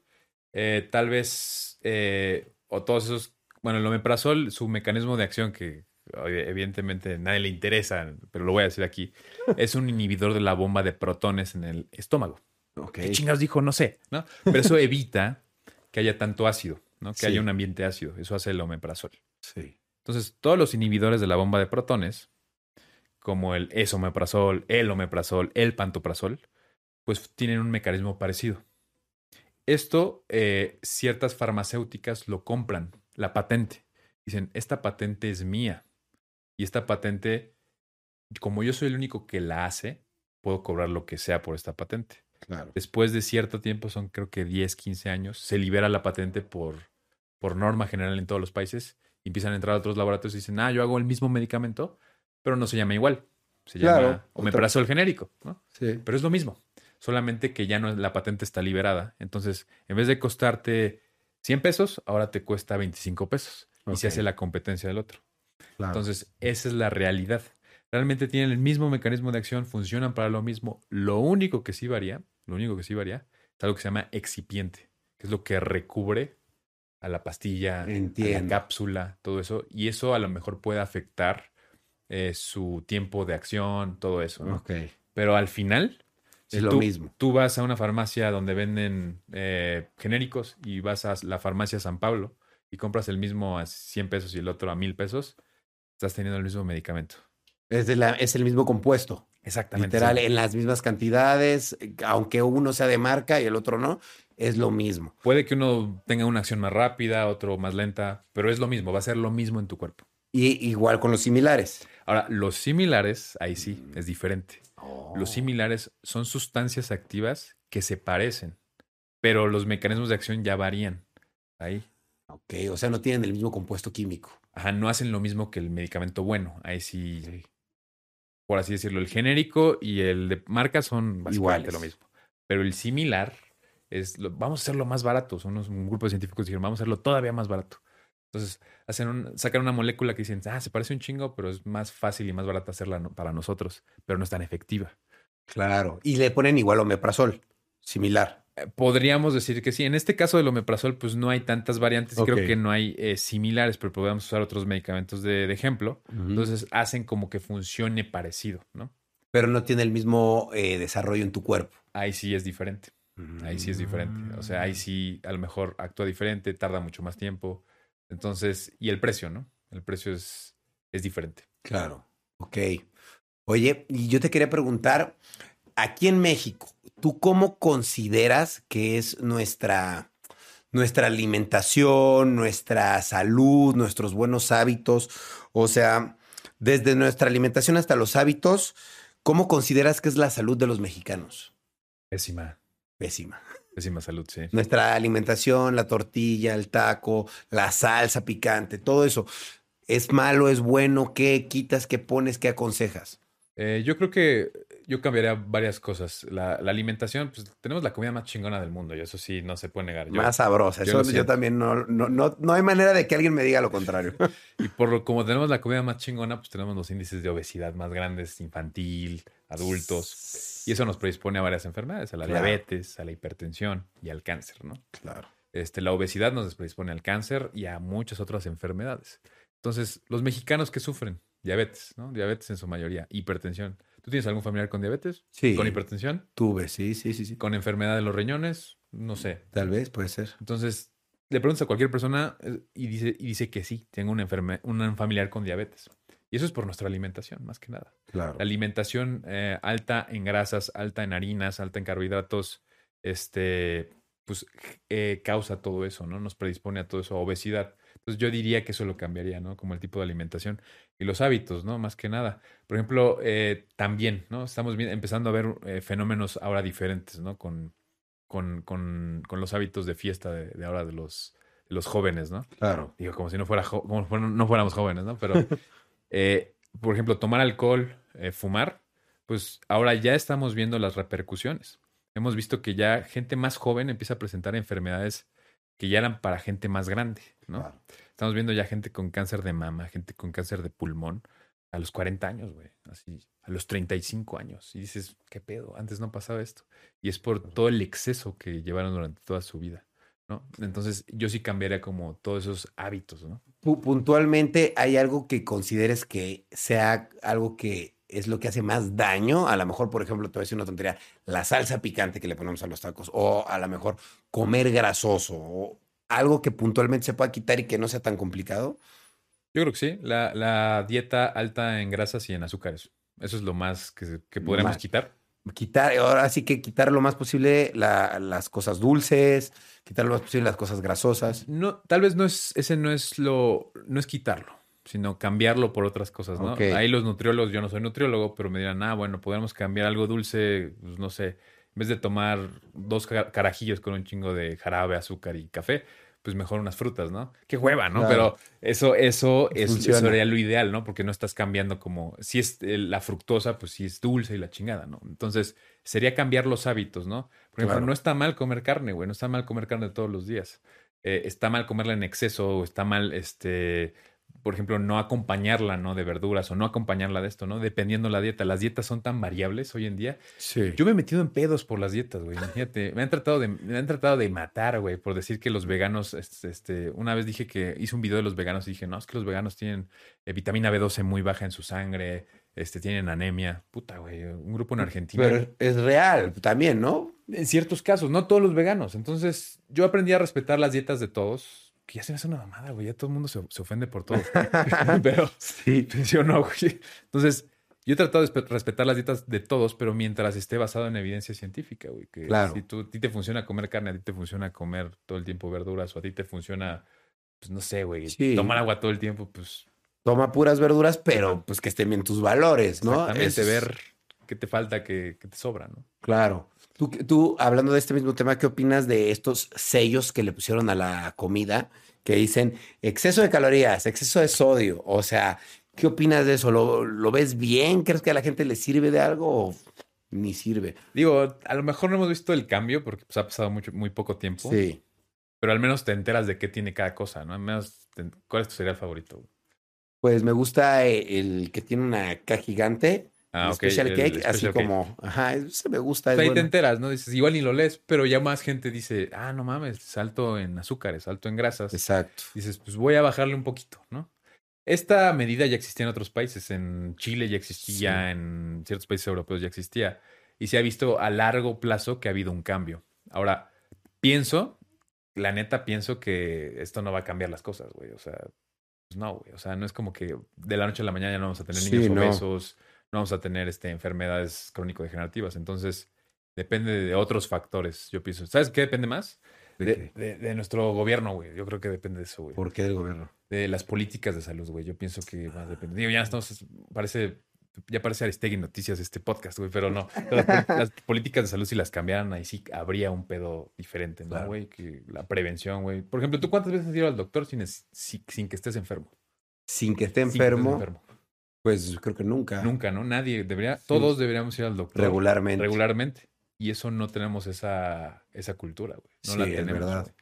eh, tal vez, eh, o todos esos, bueno, el omeprazol, su mecanismo de acción que evidentemente nadie le interesa, pero lo voy a decir aquí, es un inhibidor de la bomba de protones en el estómago. ¿Qué chingados dijo? No sé, ¿no? Pero eso evita que haya tanto ácido, ¿no? Que haya un ambiente ácido. Eso hace el omeprazol. Sí. Entonces, todos los inhibidores de la bomba de protones, como el esomeprazol, el omeprazol, el pantoprazol, pues tienen un mecanismo parecido. Esto, eh, ciertas farmacéuticas lo compran, la patente. Dicen, esta patente es mía. Y esta patente, como yo soy el único que la hace, puedo cobrar lo que sea por esta patente. Claro. Después de cierto tiempo, son creo que 10, 15 años, se libera la patente por, por norma general en todos los países. Y empiezan a entrar a otros laboratorios y dicen, ah, yo hago el mismo medicamento, pero no se llama igual. Se llama omeprazol genérico, ¿no? Sí. Pero es lo mismo solamente que ya no la patente está liberada. Entonces, en vez de costarte 100 pesos, ahora te cuesta 25 pesos y se hace la competencia del otro. Entonces, esa es la realidad. Realmente tienen el mismo mecanismo de acción, funcionan para lo mismo. Lo único que sí varía, lo único que sí varía, es algo que se llama excipiente, que es lo que recubre a la pastilla, a la cápsula, todo eso. Y eso a lo mejor puede afectar eh, su tiempo de acción, todo eso. Pero al final, es lo mismo. Tú vas a una farmacia donde venden eh, genéricos y vas a la farmacia San Pablo y compras el mismo a 100 pesos y el otro a 1000 pesos, estás teniendo el mismo medicamento. Es, de la, es el mismo compuesto. Exactamente. Literal, en las mismas cantidades, aunque uno sea de marca y el otro no, es lo mismo. Puede que uno tenga una acción más rápida, otro más lenta, pero es lo mismo, va a ser lo mismo en tu cuerpo. Y igual con los similares. Ahora, los similares, ahí sí, es diferente. Los oh. similares son sustancias activas que se parecen, pero los mecanismos de acción ya varían. Ahí. Ok, o sea, no tienen el mismo compuesto químico. Ajá, no hacen lo mismo que el medicamento bueno. Ahí sí, por así decirlo, el genérico y el de marca son básicamente lo mismo. Pero el similar es, vamos a hacerlo más barato. Son un grupo de científicos que dijeron, vamos a hacerlo todavía más barato. Entonces, hacen un, sacan una molécula que dicen, ah, se parece un chingo, pero es más fácil y más barata hacerla para nosotros, pero no es tan efectiva. Claro. Y le ponen igual omeprazol, similar. Eh, Podríamos decir que sí. En este caso del omeprazol, pues no hay tantas variantes creo que no hay eh, similares, pero podemos usar otros medicamentos de, de ejemplo. Entonces hacen como que funcione parecido, ¿no? Pero no tiene el mismo eh, desarrollo en tu cuerpo. Ahí sí es diferente. Ahí sí es diferente. O sea, ahí sí a lo mejor actúa diferente, tarda mucho más tiempo. Entonces, y el precio, ¿no? El precio es, es diferente. Claro. Ok. Oye, y yo te quería preguntar, aquí en México, ¿tú cómo consideras que es nuestra, nuestra alimentación, nuestra salud, nuestros buenos hábitos? O sea, desde nuestra alimentación hasta los hábitos, ¿cómo consideras que es la salud de los mexicanos? Pésima, Pésima. pésima salud, sí. Nuestra alimentación, la tortilla, el taco, la salsa picante, todo eso. ¿Es malo, es bueno? ¿Qué quitas, qué pones, qué aconsejas? Eh, yo creo que yo cambiaría varias cosas. La, la alimentación, pues tenemos la comida más chingona del mundo y eso sí no se puede negar. Yo- Más sabrosa. yo Eso yo, también no, no, no, no hay manera de que alguien me diga lo contrario. Y por lo como tenemos la comida más chingona, pues tenemos los índices de obesidad más grandes, infantil, adultos. Y eso nos predispone a varias enfermedades, a la Claro. diabetes, a la hipertensión y al cáncer, ¿no? Claro. Este, la obesidad nos predispone al cáncer y a muchas otras enfermedades. Entonces, los mexicanos que sufren diabetes, ¿no? Diabetes en su mayoría, hipertensión. ¿Tú tienes algún familiar con diabetes? Sí. ¿Con hipertensión? Tuve, sí, sí, sí, sí. ¿Con enfermedad de los riñones? No sé. Tal vez, puede ser. Entonces, le preguntas a cualquier persona eh, y dice, y dice que sí, tengo una enferme- un familiar con diabetes. Y eso es por nuestra alimentación, más que nada. Claro. La alimentación eh, alta en grasas, alta en harinas, alta en carbohidratos, este, pues eh, causa todo eso, ¿no? Nos predispone a todo eso, a obesidad. Entonces yo diría que eso lo cambiaría, ¿no? Como el tipo de alimentación y los hábitos, ¿no? Más que nada. Por ejemplo, eh, también, ¿no? Estamos bien- empezando a ver eh, fenómenos ahora diferentes, ¿no? Con, con, con, con los hábitos de fiesta de, de ahora de los, de los jóvenes, ¿no? Claro. Digo, como si no, fuera como fuera- no fuéramos jóvenes, ¿no? Pero, eh, por ejemplo, tomar alcohol, eh, fumar, pues ahora ya estamos viendo las repercusiones. Hemos visto que ya gente más joven empieza a presentar enfermedades que ya eran para gente más grande, ¿no? Claro. Estamos viendo ya gente con cáncer de mama, gente con cáncer de pulmón a los 40 años, güey, así, a los 35 años. Y dices, ¿qué pedo? Antes no pasaba esto. Y es por todo el exceso que llevaron durante toda su vida, ¿no? Entonces, yo sí cambiaría como todos esos hábitos, ¿no? Pu- Puntualmente, ¿hay algo que consideres que sea algo que es lo que hace más daño? A lo mejor, por ejemplo, te voy a decir una tontería, la salsa picante que le ponemos a los tacos, o a lo mejor comer grasoso, o algo que puntualmente se pueda quitar y que no sea tan complicado. Yo creo que sí. La, la dieta alta en grasas y en azúcares. Eso es lo más que, que podremos quitar. Quitar, ahora sí que quitar lo más posible la- las cosas dulces, quitar lo más posible las cosas grasosas. No, tal vez no es, ese no es lo, no es quitarlo, sino cambiarlo por otras cosas, ¿no? Ahí los nutriólogos, yo no soy nutriólogo, pero me dirán, ah, bueno, podemos cambiar algo dulce, pues, no sé, en vez de tomar dos ca- carajillos con un chingo de jarabe, azúcar y café, pues mejor unas frutas, ¿no? Qué hueva, ¿no? Claro. Pero eso, eso, es, eso sería lo ideal, ¿no? Porque no estás cambiando como, si es eh, la fructosa, pues sí es dulce y la chingada, ¿no? Entonces, sería cambiar los hábitos, ¿no? Por ejemplo, Claro. no está mal comer carne, güey, no está mal comer carne todos los días. Eh, está mal comerla en exceso o está mal, este, por ejemplo, no acompañarla, ¿no? De verduras o no acompañarla de esto, ¿no? Dependiendo la dieta. Las dietas son tan variables hoy en día. Sí. Yo me he metido en pedos por las dietas, güey. Imagínate, me han tratado de, me han tratado de matar, güey, por decir que los veganos, este, este, una vez dije que hice un video de los veganos y dije, no, es que los veganos tienen eh, vitamina B12 muy baja en su sangre, este, tienen anemia. Puta, güey, un grupo en Argentina. Pero es real también, ¿no? En ciertos casos, no todos los veganos. Entonces, yo aprendí a respetar las dietas de todos, que ya se me hace una mamada, güey. Ya todo el mundo se, se ofende por todo. pero, Sí. ¿sí o no, güey? Entonces, yo he tratado de espe- respetar las dietas de todos, pero mientras esté basado en evidencia científica, güey. Que Claro. si tú, a ti te funciona comer carne, a ti te funciona comer todo el tiempo verduras, o a ti te funciona, pues no sé, güey, Sí. tomar agua todo el tiempo, pues Toma puras verduras, pero pues que estén bien tus valores, ¿no? exactamente, Es- ver qué te falta, qué, qué te sobra, ¿no? Claro. Tú, tú, hablando de este mismo tema, ¿qué opinas de estos sellos que le pusieron a la comida que dicen exceso de calorías, exceso de sodio? O sea, ¿qué opinas de eso? ¿Lo, lo ves bien? ¿Crees que a la gente le sirve de algo o ni sirve? Digo, a lo mejor no hemos visto el cambio porque pues, ha pasado mucho, muy poco tiempo. Sí. Pero al menos te enteras de qué tiene cada cosa, ¿no? Al menos, te- ¿cuál es tu cereal favorito? Pues me gusta eh, el que tiene una K gigante Ah, el ok, special el cake, así special cake. como, ajá, ese me gusta. es Ahí te enteras, ¿no? Dices, igual ni lo lees, pero ya más gente dice, ah, no mames, salto en azúcares, salto en grasas. Exacto. Dices, pues voy a bajarle un poquito, ¿no? Esta medida ya existía en otros países. En Chile ya existía, en ciertos países europeos ya existía. Y se ha visto a largo plazo que ha habido un cambio. Ahora, pienso, la neta pienso que esto no va a cambiar las cosas, güey. O sea, pues no, güey. O sea, no es como que de la noche a la mañana ya no vamos a tener Sí, niños obesos, no vamos a tener este, enfermedades crónico-degenerativas. Entonces, depende de otros factores, yo pienso. ¿Sabes qué depende más? ¿De De, de- de nuestro gobierno, güey. Yo creo que depende de eso, güey. ¿Por qué del gobierno? De las políticas de salud, güey. Yo pienso que más depende. Digo, ya estamos, parece, ya parece Aristegui Noticias este podcast, güey, pero no. Las, pol- las políticas de salud, si las cambiaran, ahí sí habría un pedo diferente, ¿no, Claro. güey? Que la prevención, güey. Por ejemplo, ¿tú cuántas veces has ido al doctor sin, sin que estés enfermo? Sin que esté Sin que estés enfermo, pues creo que nunca. Nunca, ¿no? Nadie debería, todos deberíamos ir al doctor. Regularmente. Regularmente. Y eso no tenemos esa, esa cultura, güey. No Sí, la es tenemos. verdad. güey.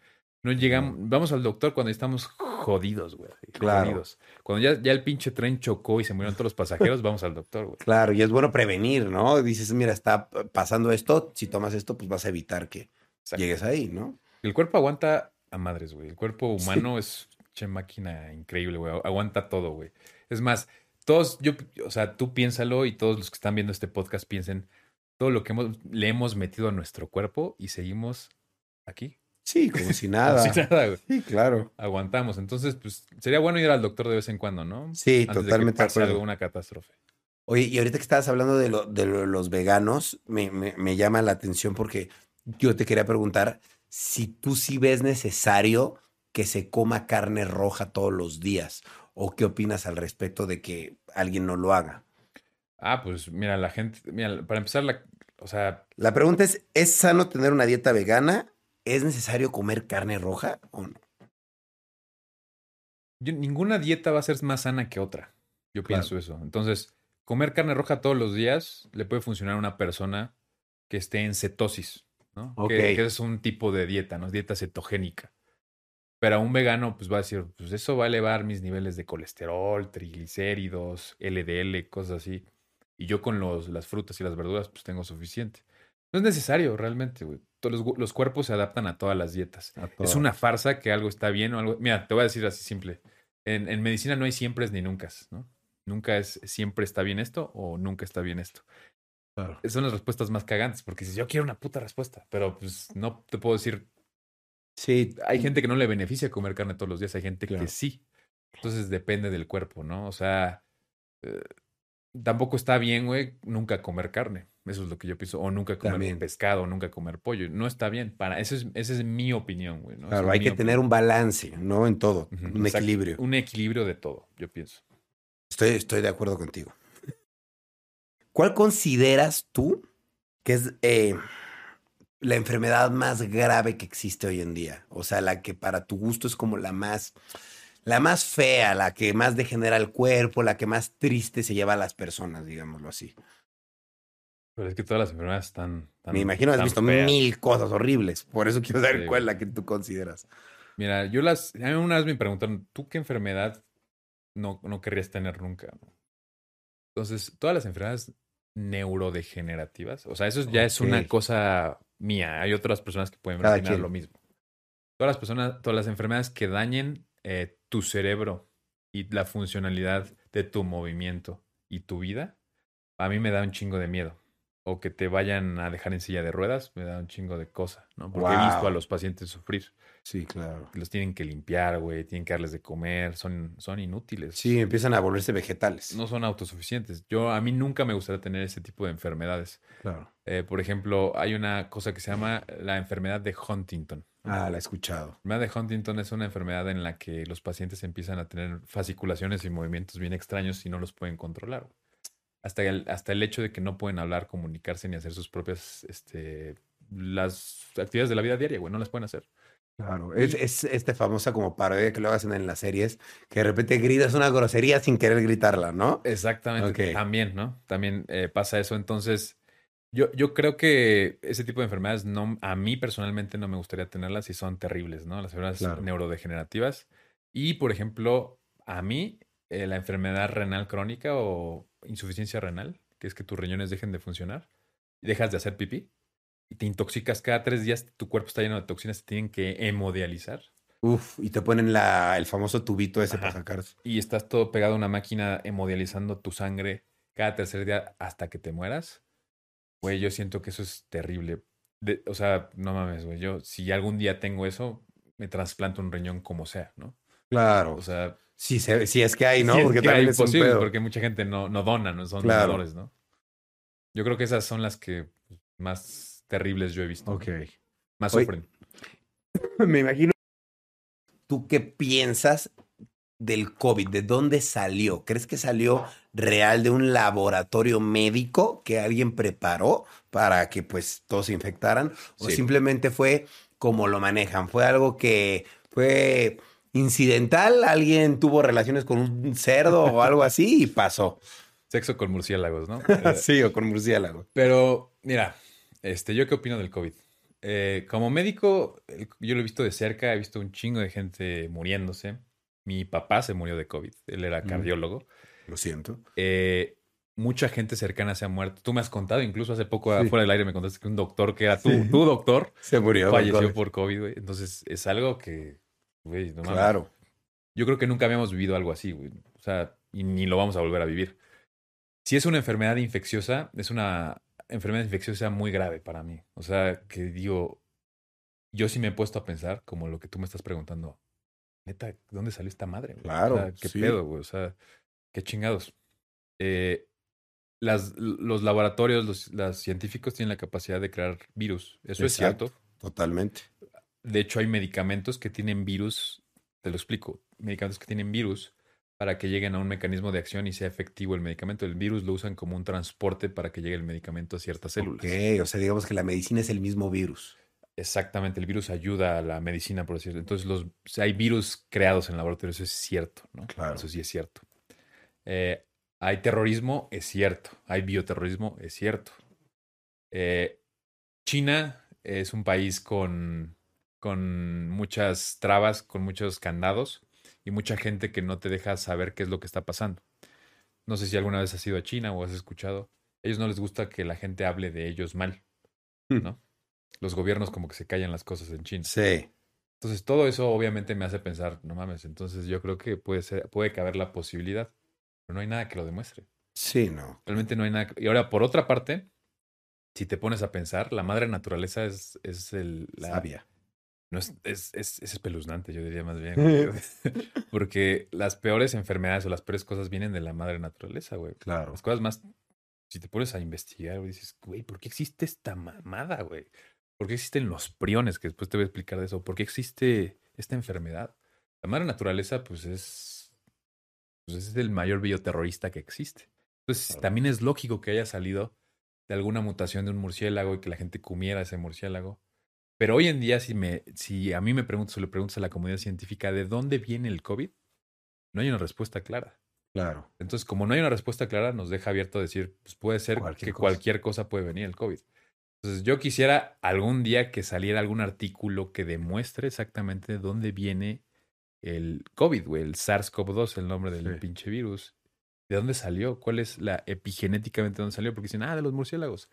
No llegamos, vamos al doctor cuando estamos jodidos, güey. Claro. Jodidos. Cuando ya, ya el pinche tren chocó y se murieron todos los pasajeros, vamos al doctor, güey. Claro, y es bueno prevenir, ¿no? Dices, mira, está pasando esto, si tomas esto, pues vas a evitar que Exacto. llegues ahí, ¿no? El cuerpo aguanta a madres, güey. El cuerpo humano es che máquina increíble, güey. Aguanta todo, güey. Es más, todos, yo, o sea, tú piénsalo y todos los que están viendo este podcast piensen todo lo que hemos, le hemos metido a nuestro cuerpo y seguimos aquí. Sí, como si nada. Sin nada, güey. Sí, claro. Aguantamos. Entonces, pues, sería bueno ir al doctor de vez en cuando, ¿no? Sí, Antes totalmente de que pase algo, una catástrofe. Oye, y ahorita que estabas hablando de, lo- de lo- los veganos, me, me- me llama la atención porque yo te quería preguntar si tú sí ves necesario que se coma carne roja todos los días o qué opinas al respecto de que alguien no lo haga. Ah, pues mira, la gente, mira, para empezar, la, o sea, La pregunta es, ¿es sano tener una dieta vegana? ¿Es necesario comer carne roja o no? yo- ninguna dieta va a ser más sana que otra. Yo Claro. pienso eso. Entonces, comer carne roja todos los días le puede funcionar a una persona que esté en cetosis, ¿no? Que, que es un tipo de dieta, ¿no? Es dieta cetogénica. Pero a un vegano, pues va a decir, pues eso va a elevar mis niveles de colesterol, triglicéridos, LDL, cosas así. Y yo con los, las frutas y las verduras, pues tengo suficiente. No es necesario realmente, güey. Los, los cuerpos se adaptan a todas las dietas. Es una farsa que algo está bien o algo. Mira, te voy a decir así simple. En, en medicina no hay siempre ni nunca, ¿no? Nunca es siempre está bien esto o nunca está bien esto. Claro. Son las respuestas más cagantes porque dices, yo quiero una puta respuesta, pero pues no te puedo decir. Sí, Hay gente que no le beneficia comer carne todos los días, hay gente Claro. que sí. Entonces depende del cuerpo, ¿no? O sea, eh, tampoco está bien, güey, nunca comer carne. Eso es lo que yo pienso. O nunca comer También. pescado, nunca comer pollo. No está bien. Para, esa es, esa es mi opinión, güey. ¿no? Claro, es hay que tener un balance, ¿no? En todo, un exacto. equilibrio. Un equilibrio de todo, yo pienso. Estoy, estoy de acuerdo contigo. ¿Cuál consideras tú que es eh, la enfermedad más grave que existe hoy en día? O sea, la que para tu gusto es como la más, la más fea, la que más degenera el cuerpo, la que más triste se lleva a las personas, digámoslo así. Pero es que todas las enfermedades están. están Me imagino has visto feas. mil cosas horribles. Por eso quiero saber Sí, cuál es la que tú consideras. Mira, yo las. A mí una vez me preguntaron, ¿tú qué enfermedad no, no querrías tener nunca? Entonces, todas las enfermedades neurodegenerativas, o sea, eso ya es una cosa mía. Hay otras personas que pueden quien. lo mismo. Todas las personas, todas las enfermedades que dañen eh, tu cerebro y la funcionalidad de tu movimiento y tu vida, a mí me da un chingo de miedo. O que te vayan a dejar en silla de ruedas, me da un chingo de cosa, ¿no? Porque he visto Wow. a los pacientes sufrir. Sí, claro. Los tienen que limpiar, güey, tienen que darles de comer, son, son inútiles. Sí, empiezan a volverse vegetales. No son autosuficientes. Yo, a mí nunca me gustaría tener ese tipo de enfermedades. Claro. Eh, por ejemplo, hay una cosa que se llama la enfermedad de Huntington. Ah, la he escuchado. La enfermedad de Huntington es una enfermedad en la que los pacientes empiezan a tener fasciculaciones y movimientos bien extraños y no los pueden controlar. Hasta el, hasta el hecho de que no pueden hablar, comunicarse ni hacer sus propias, este, las actividades de la vida diaria, güey, no las pueden hacer. Claro, es, es esta famosa como parodia que lo hacen en las series, que de repente gritas una grosería sin querer gritarla, ¿no? Exactamente. Ok. También, ¿no? También eh, pasa eso. Entonces, yo, yo creo que ese tipo de enfermedades no, a mí personalmente no me gustaría tenerlas y son terribles, ¿no? Las enfermedades Claro. neurodegenerativas. Y, por ejemplo, a mí, eh, la enfermedad renal crónica o insuficiencia renal, que es que tus riñones dejen de funcionar y dejas de hacer pipí y te intoxicas cada tres días, tu cuerpo está lleno de toxinas, te tienen que hemodializar. Uf, y te ponen la, el famoso tubito ese para sacar. Y estás todo pegado a una máquina hemodializando tu sangre cada tercer día hasta que te mueras. Güey, yo siento que eso es terrible. o sea, no mames, güey. Yo, si algún día tengo eso, me trasplanto un riñón como sea, ¿no? Claro. O sea. Si, si es que hay, ¿no? porque también es posible, porque mucha gente no, no dona, no son donadores, ¿no? Yo creo que esas son las que más terribles yo he visto. Ok. Más sufren. Me imagino ¿tú qué piensas del COVID? ¿De dónde salió? ¿Crees que salió real de un laboratorio médico que alguien preparó para que pues todos se infectaran? ¿O simplemente fue como lo manejan? ¿Fue algo que fue incidental? ¿Alguien tuvo relaciones con un cerdo o algo así y pasó? Sexo con murciélagos, ¿no? sí, o con murciélagos. Pero mira, este, ¿yo qué opino del COVID? Eh, como médico, yo lo he visto de cerca, he visto un chingo de gente muriéndose. Mi papá se murió de COVID, él era mm. cardiólogo. Lo siento. Eh, mucha gente cercana se ha muerto. Tú me has contado, incluso hace poco afuera del aire me contaste que un doctor que era tu, doctor se murió. Falleció por COVID, güey. Entonces es algo que, güey, no mames. Claro. Yo creo que nunca habíamos vivido algo así, güey. O sea, y ni lo vamos a volver a vivir. Si es una enfermedad infecciosa, es una enfermedad infecciosa muy grave para mí. O sea, que digo, yo sí me he puesto a pensar, como lo que tú me estás preguntando, neta, ¿dónde salió esta madre? Claro. O sea, ¿Qué pedo, güey? O sea, qué chingados. Eh, las, los laboratorios, los, los, científicos tienen la capacidad de crear virus. Eso es cierto. Totalmente. De hecho, hay medicamentos que tienen virus, te lo explico, medicamentos que tienen virus para que lleguen a un mecanismo de acción y sea efectivo el medicamento. El virus lo usan como un transporte para que llegue el medicamento a ciertas células. Ok, o sea, digamos que la medicina es el mismo virus. Exactamente, el virus ayuda a la medicina, por decirlo. Entonces, los, hay virus creados en laboratorios, eso es cierto, ¿no? Claro. Eso sí es cierto. Eh, hay terrorismo, es cierto. Hay bioterrorismo, es cierto. Eh, China es un país con, con muchas trabas, con muchos candados y mucha gente que no te deja saber qué es lo que está pasando. No sé si alguna vez has ido a China o has escuchado. A ellos no les gusta que la gente hable de ellos mal, hmm. ¿no? Los gobiernos como que se callan las cosas en China. Sí. Entonces todo eso obviamente me hace pensar, no mames, entonces yo creo que puede ser, puede caber la posibilidad, pero no hay nada que lo demuestre. Sí, no. Realmente no hay nada. Y ahora, por otra parte, si te pones a pensar, la madre naturaleza es, es el, la, Sabia. No es, es, es, espeluznante, yo diría más bien. Porque las peores enfermedades o las peores cosas vienen de la madre naturaleza, güey. Claro. Las cosas más. Si te pones a investigar, güey, dices, güey, ¿por qué existe esta mamada, güey? ¿Por qué existen los priones? Que después te voy a explicar de eso. ¿Por qué existe esta enfermedad? La madre naturaleza, pues es. Pues es el mayor bioterrorista que existe. Entonces, también es lógico que haya salido de alguna mutación de un murciélago y que la gente comiera ese murciélago pero hoy en día, si, me, si a mí me preguntas o le preguntas a la comunidad científica de dónde viene el COVID, no hay una respuesta clara. Claro. Entonces, como no hay una respuesta clara, nos deja abierto a decir, pues puede ser que cualquier cosa puede venir el COVID. Entonces, yo quisiera algún día que saliera algún artículo que demuestre exactamente dónde viene el COVID, güey, el SARS-CoV-2, el nombre del pinche virus. ¿De dónde salió? ¿Cuál es la epigenéticamente dónde salió? Porque dicen, ah, de los murciélagos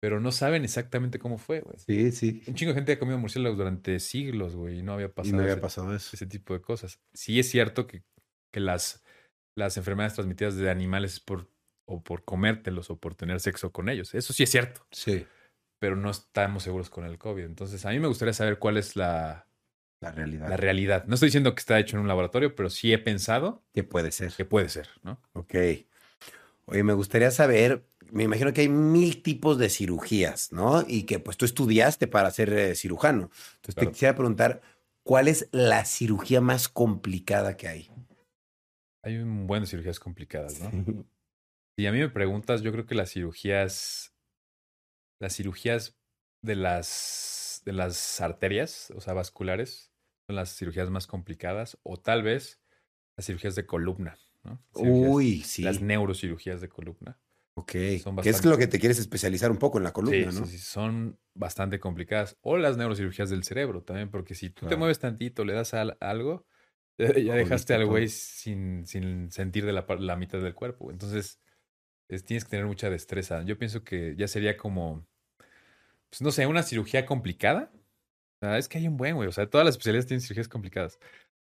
pero no saben exactamente cómo fue, güey. Sí, sí. Un chingo de gente ha comido murciélagos durante siglos, güey, y no había pasado, no había pasado eso. ese tipo de cosas. Sí es cierto que, que las, las enfermedades transmitidas de animales es por, o por comértelos o por tener sexo con ellos. Eso sí es cierto. Sí. Pero no estamos seguros con el COVID. Entonces, a mí me gustaría saber cuál es la, la realidad. La realidad. No estoy diciendo que está hecho en un laboratorio, pero sí he pensado. Que puede ser. Que puede ser, ¿no? Ok. Oye, me gustaría saber me imagino que hay mil tipos de cirugías, ¿no? Y que pues tú estudiaste para ser eh, cirujano. Entonces te quisiera preguntar, ¿cuál es la cirugía más complicada que hay? Hay un buen de cirugías complicadas, ¿no? Y a mí me preguntas, yo creo que las cirugías, las cirugías de las, de las arterias, o sea, vasculares, son las cirugías más complicadas, o tal vez las cirugías de columna, ¿no? Uy, sí. Las neurocirugías de columna. Ok. ¿Qué es lo que te quieres especializar un poco en la columna, ¿no? Sí, son bastante complicadas. O las neurocirugías del cerebro también, porque si tú te mueves tantito, le das algo, ya dejaste al güey sin, sin sentir de la, la, mitad del cuerpo. Entonces, es- tienes que tener mucha destreza. Yo pienso que ya sería como, pues no sé, una cirugía complicada. O sea, es que hay un buen, güey. O sea, todas las especialidades tienen cirugías complicadas.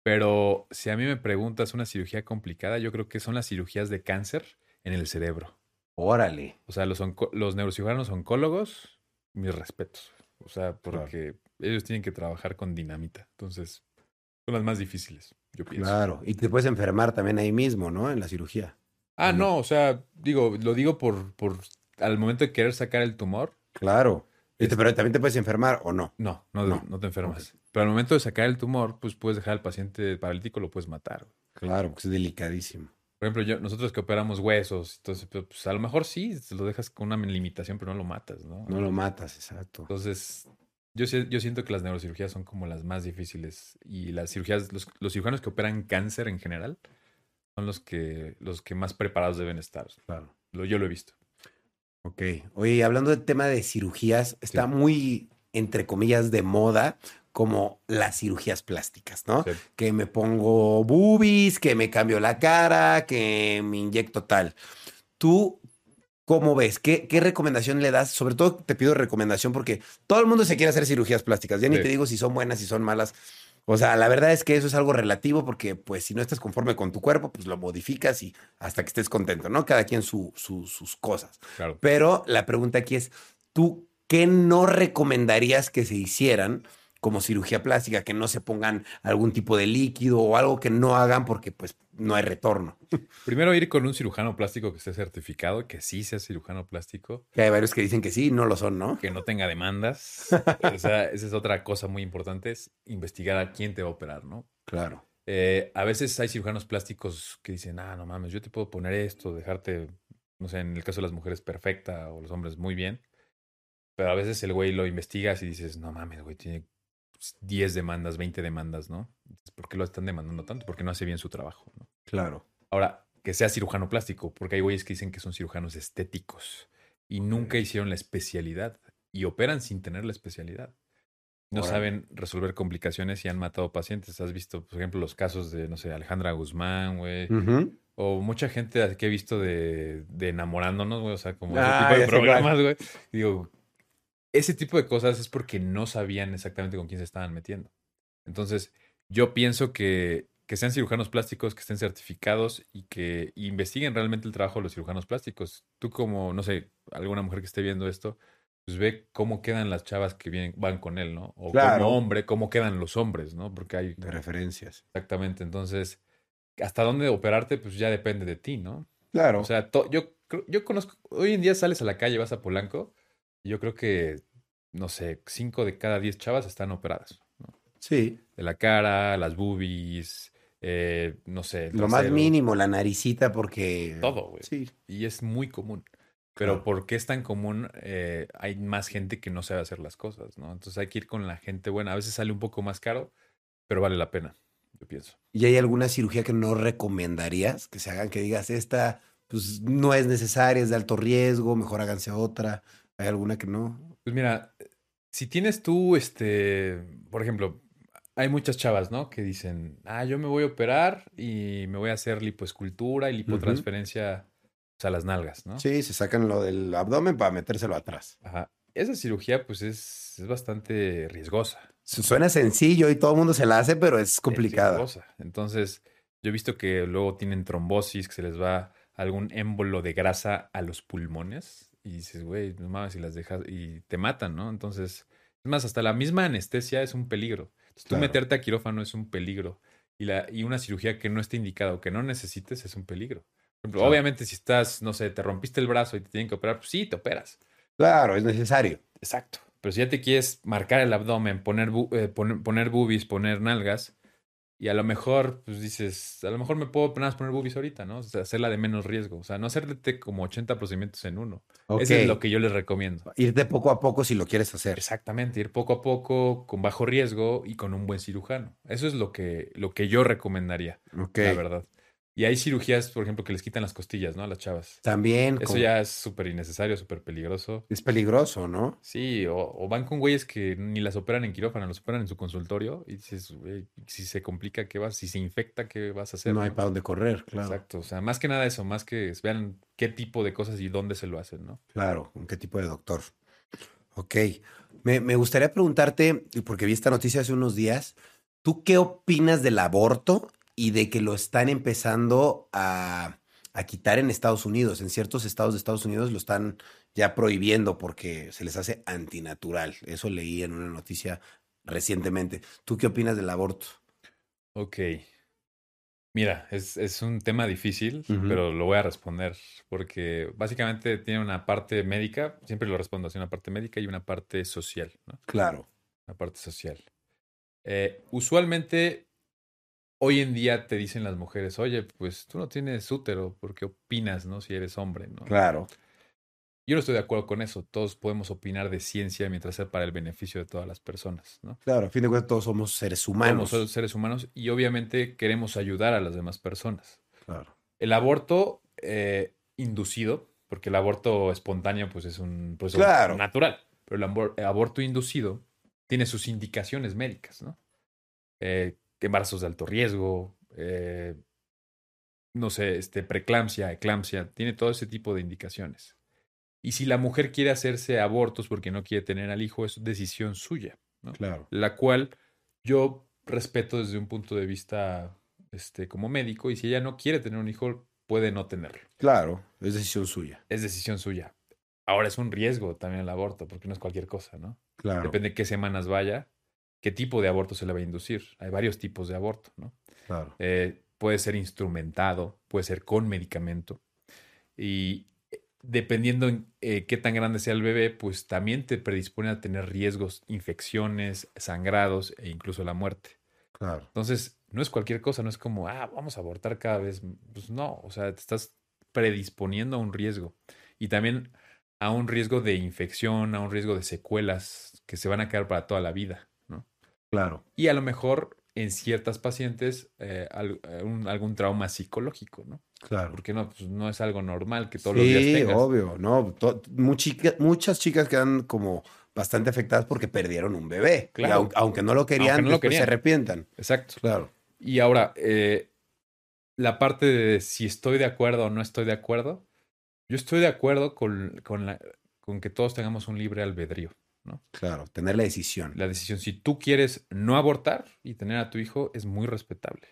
Pero si a mí me preguntas una cirugía complicada, yo creo que son las cirugías de cáncer en el cerebro. Órale. O sea, los, los neurocirujanos oncólogos, mis respetos. O sea, porque ellos tienen que trabajar con dinamita. Entonces, son las más difíciles, yo pienso. Claro. Y te puedes enfermar también ahí mismo, ¿no? En la cirugía. Ah, ¿O no? no, o sea, digo, lo digo por, por al momento de querer sacar el tumor, Claro. Pero también te puedes enfermar o no. no, no, No. no, te enfermas. Pero al momento de sacar el tumor, pues puedes dejar al paciente paralítico, lo puedes matar. Claro, porque es delicadísimo. Por ejemplo, yo, nosotros que operamos huesos, entonces, pues a lo mejor sí, lo dejas con una limitación, pero no lo matas, ¿no? No lo matas, exacto. Entonces, yo, yo siento que las neurocirugías son como las más difíciles y las cirugías, los, los cirujanos que operan cáncer en general son los que, los que más preparados deben estar. Claro. Lo, yo lo he visto. Ok. Oye, hablando del tema de cirugías, está Sí. muy, entre comillas, de moda como las cirugías plásticas, ¿no? Sí. Que me pongo boobies, que me cambio la cara, que me inyecto tal. ¿Tú cómo ves? ¿Qué, qué recomendación le das? Sobre todo te pido recomendación porque todo el mundo se quiere hacer cirugías plásticas. Ya ni te digo si son buenas, si son malas. O sea, la verdad es que eso es algo relativo porque, pues, si no estás conforme con tu cuerpo, pues lo modificas y hasta que estés contento, ¿no? Cada quien su- su- sus cosas. Claro. Pero la pregunta aquí es, ¿tú qué no recomendarías que se hicieran como cirugía plástica? Que no se pongan algún tipo de líquido o algo que no hagan porque pues no hay retorno. Primero ir con un cirujano plástico que esté certificado, que sí sea cirujano plástico, Que hay varios que dicen que sí, no lo son, ¿no? que no tenga demandas. o sea, esa es otra cosa muy importante, es investigar a quién te va a operar, ¿no? Claro. Eh, a veces hay cirujanos plásticos que dicen, ah, no mames, yo te puedo poner esto, dejarte, no sé, en el caso de las mujeres perfecta o los hombres muy bien. Pero a veces el güey lo investigas y dices, no mames, güey, tiene 10 demandas, 20 demandas, ¿no? ¿Por qué lo están demandando tanto? Porque no hace bien su trabajo, ¿no? Claro. Ahora, que sea cirujano plástico, porque hay güeyes que dicen que son cirujanos estéticos y nunca hicieron la especialidad y operan sin tener la especialidad. No saben resolver complicaciones y han matado pacientes. Has visto, por ejemplo, los casos de, no sé, Alejandra Guzmán, güey. O mucha gente que he visto de, de enamorándonos, güey. O sea, como ese Ah, tipo ya de programas, güey. Digo, ese tipo de cosas es porque no sabían exactamente con quién se estaban metiendo. Entonces, yo pienso que, que sean cirujanos plásticos, que estén certificados y que investiguen realmente el trabajo de los cirujanos plásticos. Tú como, no sé, alguna mujer que esté viendo esto, pues ve cómo quedan las chavas que vienen, van con él, ¿no? O Claro. como hombre, cómo quedan los hombres, ¿no? Porque hay... De referencias. Exactamente. Entonces, hasta dónde operarte, pues ya depende de ti, ¿no? Claro. O sea, yo, yo conozco, hoy en día sales a la calle, vas a Polanco, yo creo que, no sé, cinco de cada diez chavas están operadas. ¿no? sí. De la cara, las boobies, eh, no sé. Lo más mínimo, la naricita, porque... Todo, güey. Sí. Y es muy común. Pero Claro. ¿por qué es tan común? Eh, hay más gente que no sabe hacer las cosas, ¿no? Entonces hay que ir con la gente buena. A veces sale un poco más caro, pero vale la pena, yo pienso. ¿Y hay alguna cirugía que no recomendarías que se hagan que digas esta pues no es necesaria, es de alto riesgo, mejor háganse otra? ¿Hay alguna que no? Pues mira, si tienes tú, este, por ejemplo, hay muchas chavas, ¿no? Que dicen, ah, yo me voy a operar y me voy a hacer lipoescultura y lipotransferencia pues, a las nalgas, ¿no? Sí, se sacan lo del abdomen para metérselo atrás. Ajá. Esa cirugía, pues, es, es bastante riesgosa. Su- Suena sencillo y todo el mundo se la hace, pero es es complicada. Entonces, yo he visto que luego tienen trombosis, que se les va algún émbolo de grasa a los pulmones y dices, güey, no mames, y las dejas y te matan, ¿no? Entonces, es más, hasta la misma anestesia es un peligro. Entonces, tú meterte a quirófano es un peligro. Y, la, y una cirugía que no esté indicada o que no necesites es un peligro. Por ejemplo, Claro. obviamente, si estás, no sé, te rompiste el brazo y te tienen que operar, pues sí, te operas. Claro, es necesario. Exacto. Pero si ya te quieres marcar el abdomen, poner, bu- eh, poner, poner boobies, poner nalgas, y a lo mejor, pues dices, a lo mejor me puedo apenas poner boobies ahorita, ¿no? O sea, hacerla de menos riesgo. O sea, no hacerte como 80 procedimientos en uno. Ok. Eso es lo que yo les recomiendo. Irte poco a poco si lo quieres hacer. Exactamente, ir poco a poco, con bajo riesgo y con un buen cirujano. Eso es lo que, lo que yo recomendaría, Ok. la verdad. Y hay cirugías, por ejemplo, que les quitan las costillas, ¿no? A las chavas. También. Eso como- ya es súper innecesario, súper peligroso. Es peligroso, ¿no? Sí, o, o van con güeyes que ni las operan en quirófano, las operan en su consultorio y dices, güey, si se complica, ¿qué vas? Si se infecta, ¿qué vas a hacer? no hay no? para dónde correr, claro. Exacto, o sea, más que nada eso, más que vean qué tipo de cosas y dónde se lo hacen, ¿no? Claro, ¿con qué tipo de doctor? Ok. Me, me gustaría preguntarte, porque vi esta noticia hace unos días, ¿tú qué opinas del aborto y de que lo están empezando a, a quitar en Estados Unidos? En ciertos estados de Estados Unidos lo están ya prohibiendo porque se les hace antinatural. Eso leí en una noticia recientemente. ¿Tú qué opinas del aborto? Ok. Mira, es, es un tema difícil, pero lo voy a responder porque básicamente tiene una parte médica, siempre lo respondo así, una parte médica y una parte social, ¿no? Claro. Una parte social. Eh, usualmente, hoy en día te dicen las mujeres, oye, pues tú no tienes útero, ¿por qué opinas, no? Si eres hombre, ¿no? Claro. Yo no estoy de acuerdo con eso. Todos podemos opinar de ciencia mientras sea para el beneficio de todas las personas, ¿no? Claro, a fin de cuentas todos somos seres humanos. Somos seres humanos y obviamente queremos ayudar a las demás personas. Claro. El aborto eh, inducido, porque el aborto espontáneo pues es un proceso Claro. natural, pero el, abor- el aborto inducido tiene sus indicaciones médicas, ¿no? Eh, embarazos de alto riesgo, eh, no sé, este, preeclampsia, eclampsia, tiene todo ese tipo de indicaciones. Y si la mujer quiere hacerse abortos porque no quiere tener al hijo, es decisión suya, ¿no? Claro. la cual yo respeto desde un punto de vista este, como médico, y si ella no quiere tener un hijo, puede no tenerlo. Claro, es decisión suya. Es decisión suya. Ahora es un riesgo también el aborto, porque no es cualquier cosa, ¿no? Claro. Depende de qué semanas vaya, qué tipo de aborto se le va a inducir. Hay varios tipos de aborto, ¿no? Claro. Eh, puede ser instrumentado, puede ser con medicamento. Y eh, dependiendo en eh, qué tan grande sea el bebé, pues también te predispone a tener riesgos, infecciones, sangrados e incluso la muerte. Claro. Entonces, no es cualquier cosa, no es como, ah, vamos a abortar cada vez. Pues no, o sea, te estás predisponiendo a un riesgo. Y también a un riesgo de infección, a un riesgo de secuelas que se van a quedar para toda la vida. Claro. Y a lo mejor en ciertas pacientes eh, un- algún trauma psicológico, ¿no? Claro. Porque no, pues no es algo normal que todos los días Sí, tengas. obvio, no, muchas chicas quedan como bastante afectadas porque perdieron un bebé. Claro. aun- aunque no lo querían, Aunque no lo después se querían. arrepientan. Exacto. Claro. Y ahora, eh, la parte de si estoy de acuerdo o no estoy de acuerdo, yo estoy de acuerdo con, con, la- con que todos tengamos un libre albedrío. Claro, tener la decisión. La decisión, si tú quieres no abortar y tener a tu hijo, es muy respetable.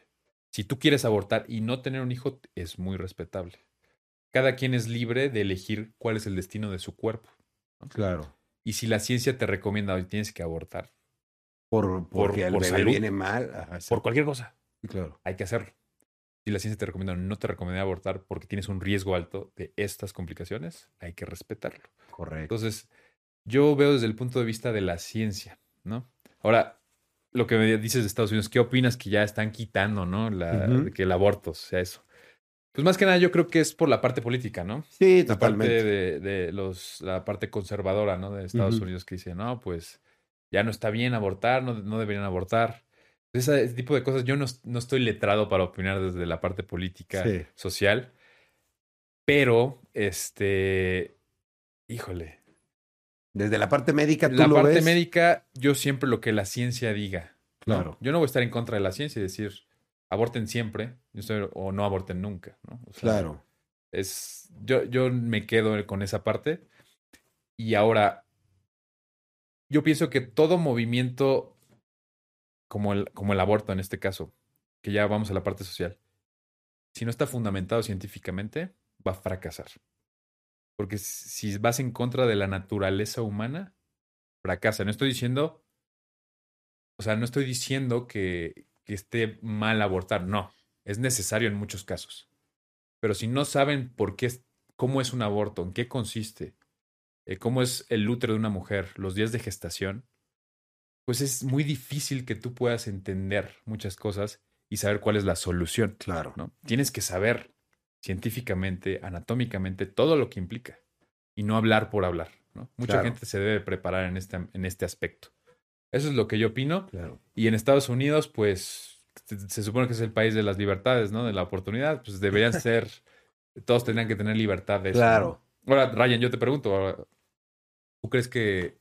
Si tú quieres abortar y no tener un hijo, es muy respetable. Cada quien es libre de elegir cuál es el destino de su cuerpo. Claro. Y si la ciencia te recomienda hoy tienes que abortar Por, porque el por bebé salud. viene mal. Ajá, por cualquier cosa, Claro. hay que hacerlo. Si la ciencia te recomienda no te recomienda abortar porque tienes un riesgo alto de estas complicaciones, hay que respetarlo. Correcto. Entonces, yo veo desde el punto de vista de la ciencia, ¿no? Ahora, lo que me dices de Estados Unidos, ¿qué opinas que ya están quitando, ¿no? La, que el aborto sea eso. Pues más que nada yo creo que es por la parte política, ¿no? Sí, La parte totalmente. de, de los, la parte conservadora, ¿no? De Estados. Unidos que dice, no, pues ya no está bien abortar, no, no deberían abortar. Ese, ese tipo de cosas, yo no, no estoy letrado para opinar desde la parte política, Sí. social, pero, este, híjole, Desde la parte médica, tú la lo parte ves. médica, yo siempre lo que la ciencia diga. ¿no? Claro. Yo no voy a estar en contra de la ciencia y decir, aborten siempre, o no aborten nunca, ¿no? O sea, Claro. es yo, yo me quedo con esa parte. Y ahora, yo pienso que todo movimiento, como el, como el aborto en este caso, que ya vamos a la parte social, si no está fundamentado científicamente, va a fracasar. Porque si vas en contra de la naturaleza humana, fracasa. No estoy diciendo, o sea, no estoy diciendo que, que esté mal abortar, no. Es necesario en muchos casos. Pero si no saben por qué, es- cómo es un aborto, en qué consiste, eh, cómo es el útero de una mujer, los días de gestación, pues es muy difícil que tú puedas entender muchas cosas y saber cuál es la solución. Claro. ¿no? Tienes que saber científicamente, anatómicamente, todo lo que implica y no hablar por hablar. ¿no? Mucha Claro. gente se debe preparar en este, en este aspecto. Eso es lo que yo opino. Claro. Y en Estados Unidos, pues se, se supone que es el país de las libertades, ¿no? De la oportunidad, pues deberían ser, todos tendrían que tener libertad de eso. Claro. ¿no? Ahora, Ryan, yo te pregunto, ¿tú crees que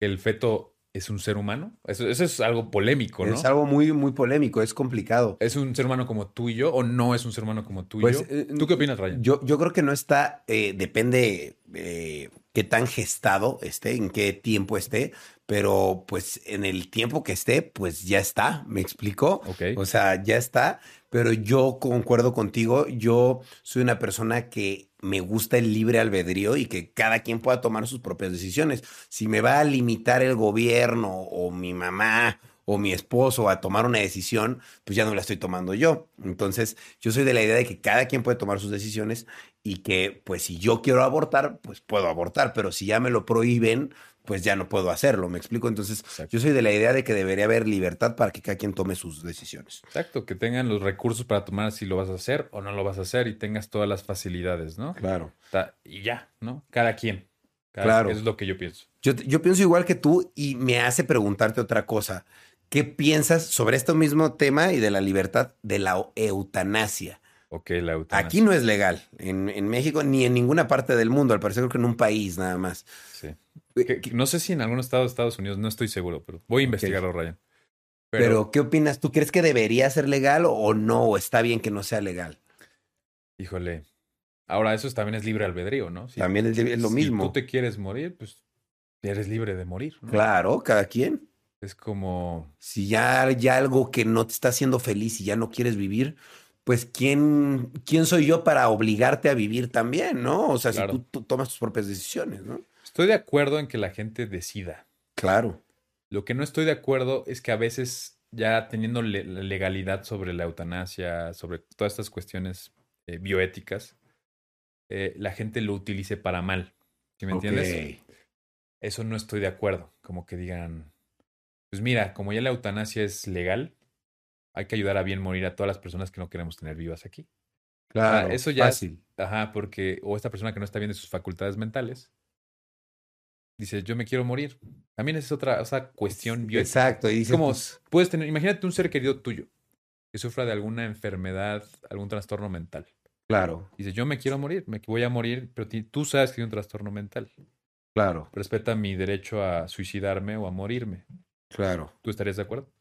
el feto es un ser humano? Eso, eso es algo polémico, ¿no? Es algo muy, muy polémico, es complicado. ¿Es un ser humano como tú y yo o no es un ser humano como tú y Pues, yo? eh, ¿Tú qué opinas, Ryan? Yo, yo creo que no está, eh, depende eh, qué tan gestado esté, en qué tiempo esté, pero pues en el tiempo que esté, pues ya está, ¿me explico? O sea, ya está, pero yo concuerdo contigo, yo soy una persona que me gusta el libre albedrío y que cada quien pueda tomar sus propias decisiones. Si me va a limitar el gobierno o mi mamá o mi esposo a tomar una decisión, pues ya no la estoy tomando yo. Entonces, yo soy de la idea de que cada quien puede tomar sus decisiones y que, pues, si yo quiero abortar, pues puedo abortar, pero si ya me lo prohíben, pues ya no puedo hacerlo. ¿Me explico? Entonces, Exacto. yo soy de la idea de que debería haber libertad para que cada quien tome sus decisiones. Exacto, que tengan los recursos para tomar si lo vas a hacer o no lo vas a hacer y tengas todas las facilidades, ¿no? Claro. Y ya, ¿no? Cada quien. Cada- Claro. Eso es lo que yo pienso. Yo, yo pienso igual que tú y me hace preguntarte otra cosa. ¿Qué piensas sobre este mismo tema y de la libertad de la eutanasia? Ok, la eutanasia. Aquí no es legal, en, en México ni en ninguna parte del mundo, al parecer creo que en un país nada más. Sí. Que- que no sé si en algún estado de Estados Unidos, no estoy seguro, pero voy a investigarlo, Ryan. Pero, ¿qué opinas? ¿Tú crees que debería ser legal o no? ¿O está bien que no sea legal? híjole. Ahora, eso también es libre albedrío, ¿no? Si- También es, es lo si mismo. tú te quieres morir, pues eres libre de morir, ¿no? Claro, cada quien. Es como, Si ya, ya algo que no te está haciendo feliz y ya no quieres vivir, pues ¿quién, quién soy yo para obligarte a vivir también, ¿no? O sea, Claro. si tú, tú tomas tus propias decisiones, ¿no? estoy de acuerdo en que la gente decida. Claro. Lo que no estoy de acuerdo es que a veces ya teniendo le- la legalidad sobre la eutanasia, sobre todas estas cuestiones eh, bioéticas, eh, la gente lo utilice para mal. ¿Sí me entiendes? Eso no estoy de acuerdo. Como que digan, pues mira, como ya la eutanasia es legal, hay que ayudar a bien morir a todas las personas que no queremos tener vivas aquí. Claro. Eso ya es- fácil. Ajá, porque, o esta persona que no está bien de sus facultades mentales, dice, yo me quiero morir. También es otra, otra cuestión bioética. Exacto. Y como, pues, puedes tener, imagínate un ser querido tuyo que sufra de alguna enfermedad, algún trastorno mental. claro, Dice, yo me quiero morir, me voy a morir, pero tú sabes que tiene un trastorno mental. claro, Respeta mi derecho a suicidarme o a morirme. Claro. ¿Tú estarías de acuerdo?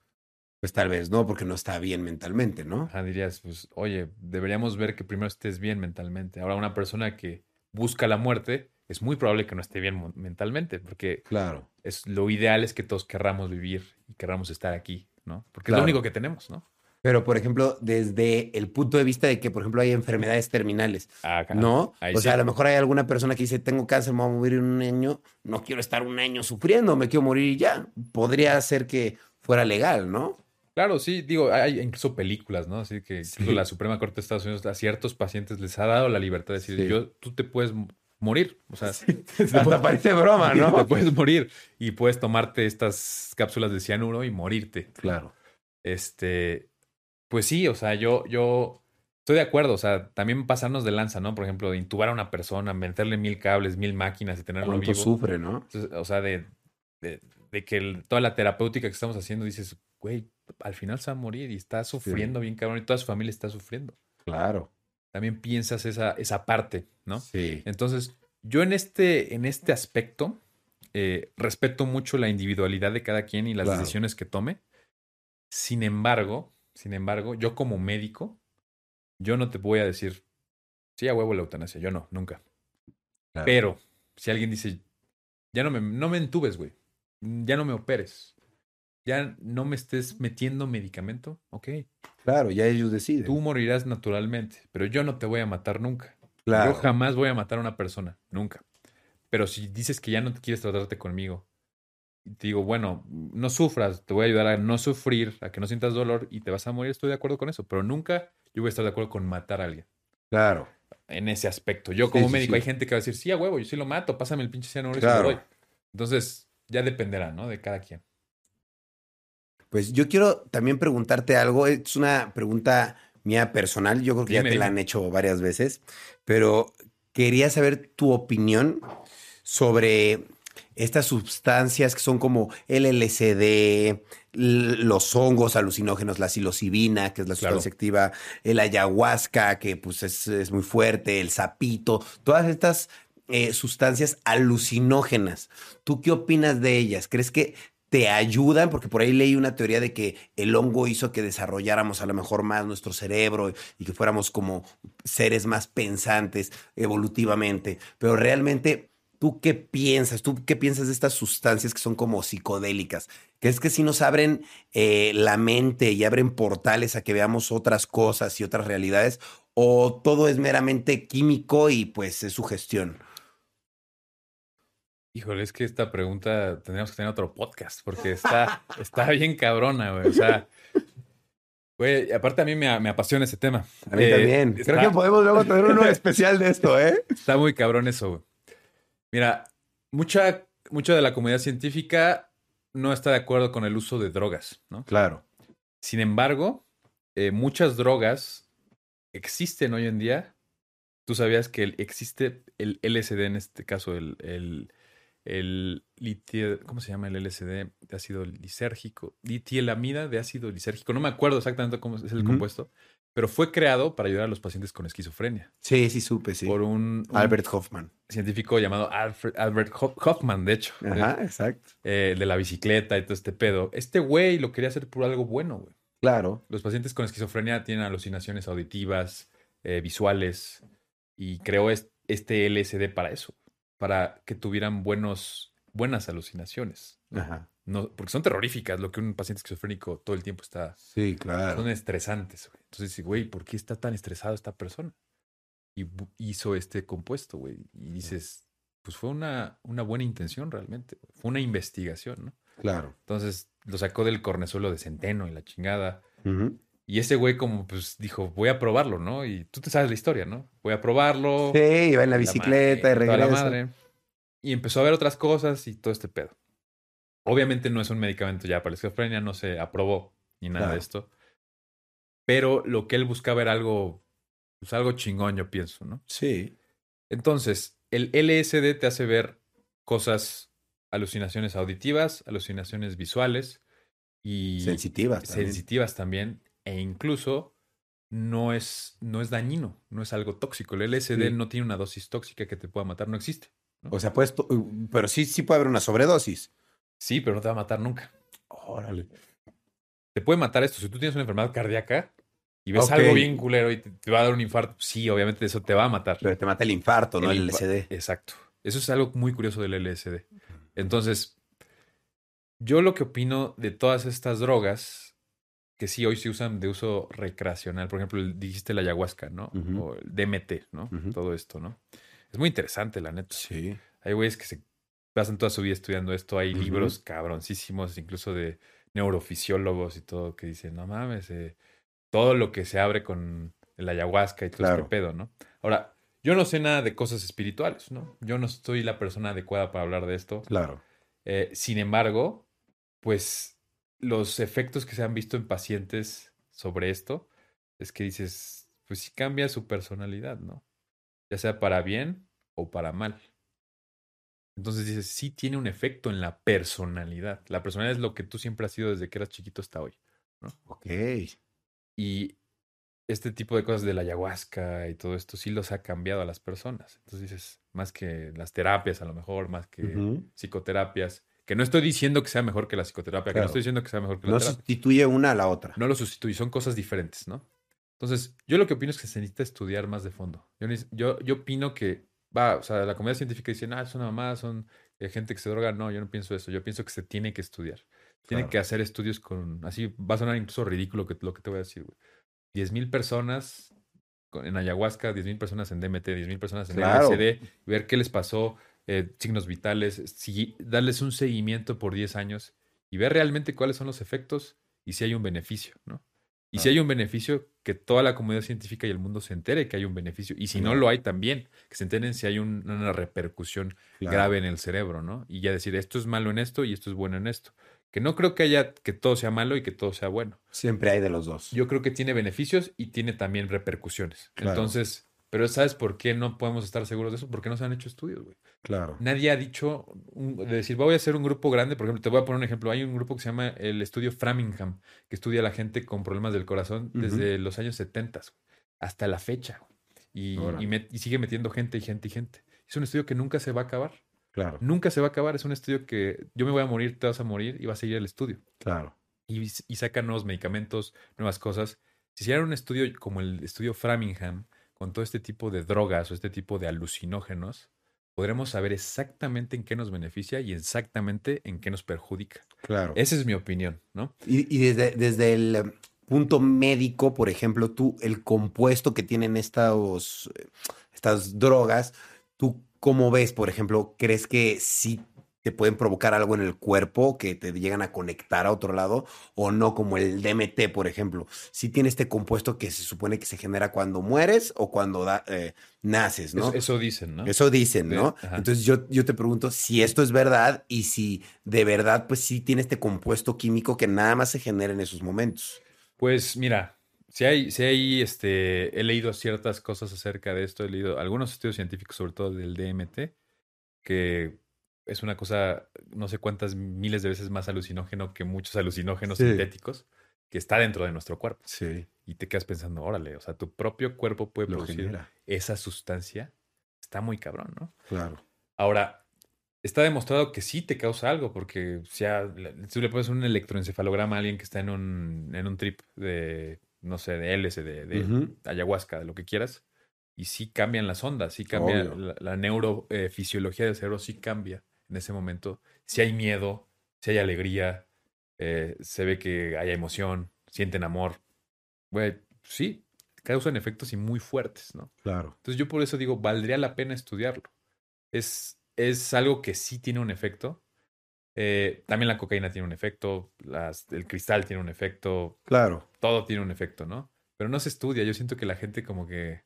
Pues tal vez no, porque no está bien mentalmente, ¿no? Ajá, dirías, pues, oye, deberíamos ver que primero estés bien mentalmente. Ahora, una persona que busca la muerte, es muy probable que no esté bien mentalmente, porque Claro. es, lo ideal es que todos querramos vivir y querramos estar aquí, ¿no? Porque es lo único que tenemos, ¿no? Pero, por ejemplo, desde el punto de vista de que, por ejemplo, hay enfermedades terminales, Acá. ¿no? ahí o sea, sí. a lo mejor hay alguna persona que dice, tengo cáncer, me voy a morir en un año, no quiero estar un año sufriendo, me quiero morir y ya. Podría ser que fuera legal, ¿no? Claro, sí, digo, hay incluso películas, ¿no? Así que incluso Sí. la Suprema Corte de Estados Unidos a ciertos pacientes les ha dado la libertad de decir, Sí. yo, tú te puedes morir, o sea, Hasta parece broma, te ¿no? puedes morir y puedes tomarte estas cápsulas de cianuro y morirte. Claro. Este, pues sí, o sea, yo, yo estoy de acuerdo, o sea, también pasarnos de lanza, ¿no? Por ejemplo, de intubar a una persona, meterle mil cables, mil máquinas y tenerlo ¿Cuánto vivo. sufre, no? Entonces, o sea, de, de, de que el- toda la terapéutica que estamos haciendo, dices, güey, al final se va a morir y está sufriendo bien cabrón y toda su familia está sufriendo. Claro. También piensas esa, esa parte, ¿no? Sí. Entonces, yo en este, en este aspecto eh, respeto mucho la individualidad de cada quien y las Claro. decisiones que tome. Sin embargo, sin embargo, yo como médico, yo no te voy a decir, sí, a huevo la eutanasia, yo no, nunca. Claro. Pero si alguien dice, ya no me, no me entubes, güey, ya no me operes, ya no me estés metiendo medicamento, ok, Claro, ya ellos deciden. tú morirás naturalmente, pero yo no te voy a matar nunca. claro. Yo jamás voy a matar a una persona, nunca. Pero si dices que ya no te quieres tratarte conmigo, te digo, bueno, no sufras, te voy a ayudar a no sufrir, a que no sientas dolor y te vas a morir, estoy de acuerdo con eso, pero nunca yo voy a estar de acuerdo con matar a alguien. Claro. En ese aspecto. Yo como sí, médico, sí. hay gente que va a decir, sí, a huevo, yo sí lo mato, pásame el pinche cianuro y Claro. lo doy. Entonces, ya dependerá, ¿no? De cada quien. Pues yo quiero también preguntarte algo. Es una pregunta mía personal. Yo creo que ya Dime, te la han hecho varias veces, pero quería saber tu opinión sobre estas sustancias que son como el LSD, los hongos alucinógenos, la psilocibina, que es la sustancia activa, el ayahuasca, que pues es, muy fuerte, el sapito, todas estas eh, sustancias alucinógenas. ¿Tú qué opinas de ellas? ¿Crees que te ayudan, porque por ahí leí una teoría de que el hongo hizo que desarrolláramos a lo mejor más nuestro cerebro y que fuéramos como seres más pensantes evolutivamente, pero realmente ¿Tú qué piensas? ¿Tú qué piensas de estas sustancias que son como psicodélicas? ¿Crees que si nos abren eh, la mente y abren portales a que veamos otras cosas y otras realidades? ¿O todo es meramente químico y pues es su gestión? Híjole, es que esta pregunta tendríamos que tener otro podcast porque está, está bien cabrona, güey. O sea, güey, aparte a mí me, apasiona ese tema. A mí también. Eh, Creo que podemos luego tener uno especial de esto, ¿eh? Está muy cabrón eso, güey. Mira, mucha, mucha de la comunidad científica no está de acuerdo con el uso de drogas, ¿no? Claro. Sin embargo, eh, muchas drogas existen hoy en día. Tú sabías que existe el LSD en este caso, el, el, el ¿cómo se llama el LSD de ácido lisérgico? Litielamida de ácido lisérgico. No me acuerdo exactamente cómo es el compuesto, pero fue creado para ayudar a los pacientes con esquizofrenia. Sí, sí, supe, sí. Por un, Albert Hoffman. Científico llamado Albert Hoffman, de hecho. Ajá, exacto. Eh, de la bicicleta y todo este pedo. Este güey lo quería hacer por algo bueno, güey. Claro. Los pacientes con esquizofrenia tienen alucinaciones auditivas, eh, visuales, y creó este LSD para eso, para que tuvieran buenos, buenas alucinaciones. Ajá. No, porque son terroríficas lo que un paciente esquizofrénico todo el tiempo está. Sí, claro. Son estresantes. Güey. Entonces, güey, ¿por qué está tan estresado esta persona? Y hizo este compuesto, güey. Y dices, pues fue una, una buena intención realmente. Fue una investigación, ¿no? Claro. Entonces lo sacó del cornezuelo de centeno y la chingada. Y ese güey como pues dijo, voy a probarlo, ¿no? Y tú te sabes la historia, ¿no? Voy a probarlo. Sí, iba en la bicicleta y. La madre. Y empezó a ver otras cosas y todo este pedo. Obviamente no es un medicamento ya para la esquizofrenia, no se aprobó ni nada de esto. Pero lo que él buscaba era algo, pues algo chingón, yo pienso, ¿no? Sí. Entonces, el LSD te hace ver cosas, alucinaciones auditivas, alucinaciones visuales y sensitivas también. sensitivas también e incluso no es, no es dañino, no es algo tóxico. El LSD no tiene una dosis tóxica que te pueda matar, no existe. O sea, pues, pero sí, sí puede haber una sobredosis. Sí, pero no te va a matar nunca. Órale. Te puede matar esto. Si tú tienes una enfermedad cardíaca y ves algo bien culero y te, va a dar un infarto, sí, obviamente eso te va a matar. Pero te mata el infarto, no el LSD. Exacto. Eso es algo muy curioso del LSD. Entonces, yo lo que opino de todas estas drogas, que sí hoy se usan de uso recreacional, por ejemplo, dijiste la ayahuasca, ¿no? O el DMT, ¿no? Todo esto, ¿no? Es muy interesante, la neta. Sí. Hay güeyes que se pasan toda su vida estudiando esto. Hay libros cabroncísimos, incluso de neurofisiólogos y todo, que dicen, no mames, eh, todo lo que se abre con el ayahuasca y todo este pedo, ¿no? Ahora, yo no sé nada de cosas espirituales, ¿no? Yo no estoy la persona adecuada para hablar de esto. Claro. Eh, sin embargo, pues los efectos que se han visto en pacientes sobre esto es que dices, pues sí cambia su personalidad, ¿no? Ya sea para bien o para mal. Entonces dices, sí tiene un efecto en la personalidad. La personalidad es lo que tú siempre has sido desde que eras chiquito hasta hoy. ¿no? Ok. Y este tipo de cosas de la ayahuasca y todo esto sí los ha cambiado a las personas. Entonces dices, más que las terapias a lo mejor, más que psicoterapias, que no estoy diciendo que sea mejor que la psicoterapia, que no estoy diciendo que sea mejor que la no terapia. No sustituye una a la otra. No lo sustituye, son cosas diferentes, ¿no? Entonces, yo lo que opino es que se necesita estudiar más de fondo. Yo, yo, yo opino que va, o sea, la comunidad científica dice, ah, es una mamá, son eh, gente que se droga. No, yo no pienso eso. Yo pienso que se tiene que estudiar. Tiene que hacer estudios con, así va a sonar incluso ridículo que, lo que te voy a decir, güey. 10 mil personas en ayahuasca, 10 mil personas en DMT, 10 mil personas en claro. ver qué les pasó, eh, signos vitales, si, darles un seguimiento por 10 años y ver realmente cuáles son los efectos y si hay un beneficio, ¿no? Y si hay un beneficio, que toda la comunidad científica y el mundo se entere que hay un beneficio. Y si no lo hay también, que se enteren si hay una repercusión grave en el cerebro, ¿no? Y ya decir, esto es malo en esto y esto es bueno en esto. Que no creo que haya que todo sea malo y que todo sea bueno. Siempre hay de los dos. Yo creo que tiene beneficios y tiene también repercusiones. Entonces, Pero ¿sabes por qué no podemos estar seguros de eso? Porque no se han hecho estudios, güey. Claro. Nadie ha dicho un- de decir, voy a hacer un grupo grande. Por ejemplo, te voy a poner un ejemplo. Hay un grupo que se llama el Estudio Framingham, que estudia a la gente con problemas del corazón desde los años 70 hasta la fecha. Y, Órale. y met- y sigue metiendo gente y gente y gente. Es un estudio que nunca se va a acabar. Claro. Nunca se va a acabar. Es un estudio que yo me voy a morir, te vas a morir y va a seguir el estudio. Claro. Y, y sacan nuevos medicamentos, nuevas cosas. Si hicieran un estudio como el estudio Framingham, con todo este tipo de drogas o este tipo de alucinógenos, podremos saber exactamente en qué nos beneficia y exactamente en qué nos perjudica. Claro. Esa es mi opinión, ¿no? Y, y desde, desde el punto médico, por ejemplo, tú, el compuesto que tienen estos, eh, estas drogas, ¿tú cómo ves, por ejemplo? ¿Crees que sí te pueden provocar algo en el cuerpo, que te llegan a conectar a otro lado, o no, como el DMT, por ejemplo? ¿Sí tiene este compuesto que se supone que se genera cuando mueres o cuando da- eh, naces, ¿no? Eso, eso dicen, ¿no? Eso dicen, ¿no? Entonces yo, yo te pregunto si esto es verdad y si de verdad pues sí tiene este compuesto químico que nada más se genera en esos momentos. Pues mira, si hay, si hay, este, he leído ciertas cosas acerca de esto, he leído algunos estudios científicos, sobre todo del DMT, que es una cosa, no sé cuántas miles de veces más alucinógeno que muchos alucinógenos Sí. sintéticos, que está dentro de nuestro cuerpo. Sí, Y te quedas pensando, órale, o sea, tu propio cuerpo puede lo producir genera. esa sustancia. Está muy cabrón, ¿no? Claro. Ahora, está demostrado que sí te causa algo, porque si tú le pones un electroencefalograma a alguien que está en un, en un trip de, no sé, de LSD, de ayahuasca, de lo que quieras, y sí cambian las ondas, sí cambia la, la neurofisiología del cerebro, sí cambia en ese momento. Si hay miedo, si hay alegría, eh, se ve que hay emoción, sienten amor. Güey, sí, causan efectos y muy fuertes, ¿no? Claro. Entonces yo por eso digo, valdría la pena estudiarlo. Es, es algo que sí tiene un efecto. Eh, también la cocaína tiene un efecto, las, el cristal tiene un efecto, Claro. todo tiene un efecto, ¿no? Pero no se estudia. Yo siento que la gente como que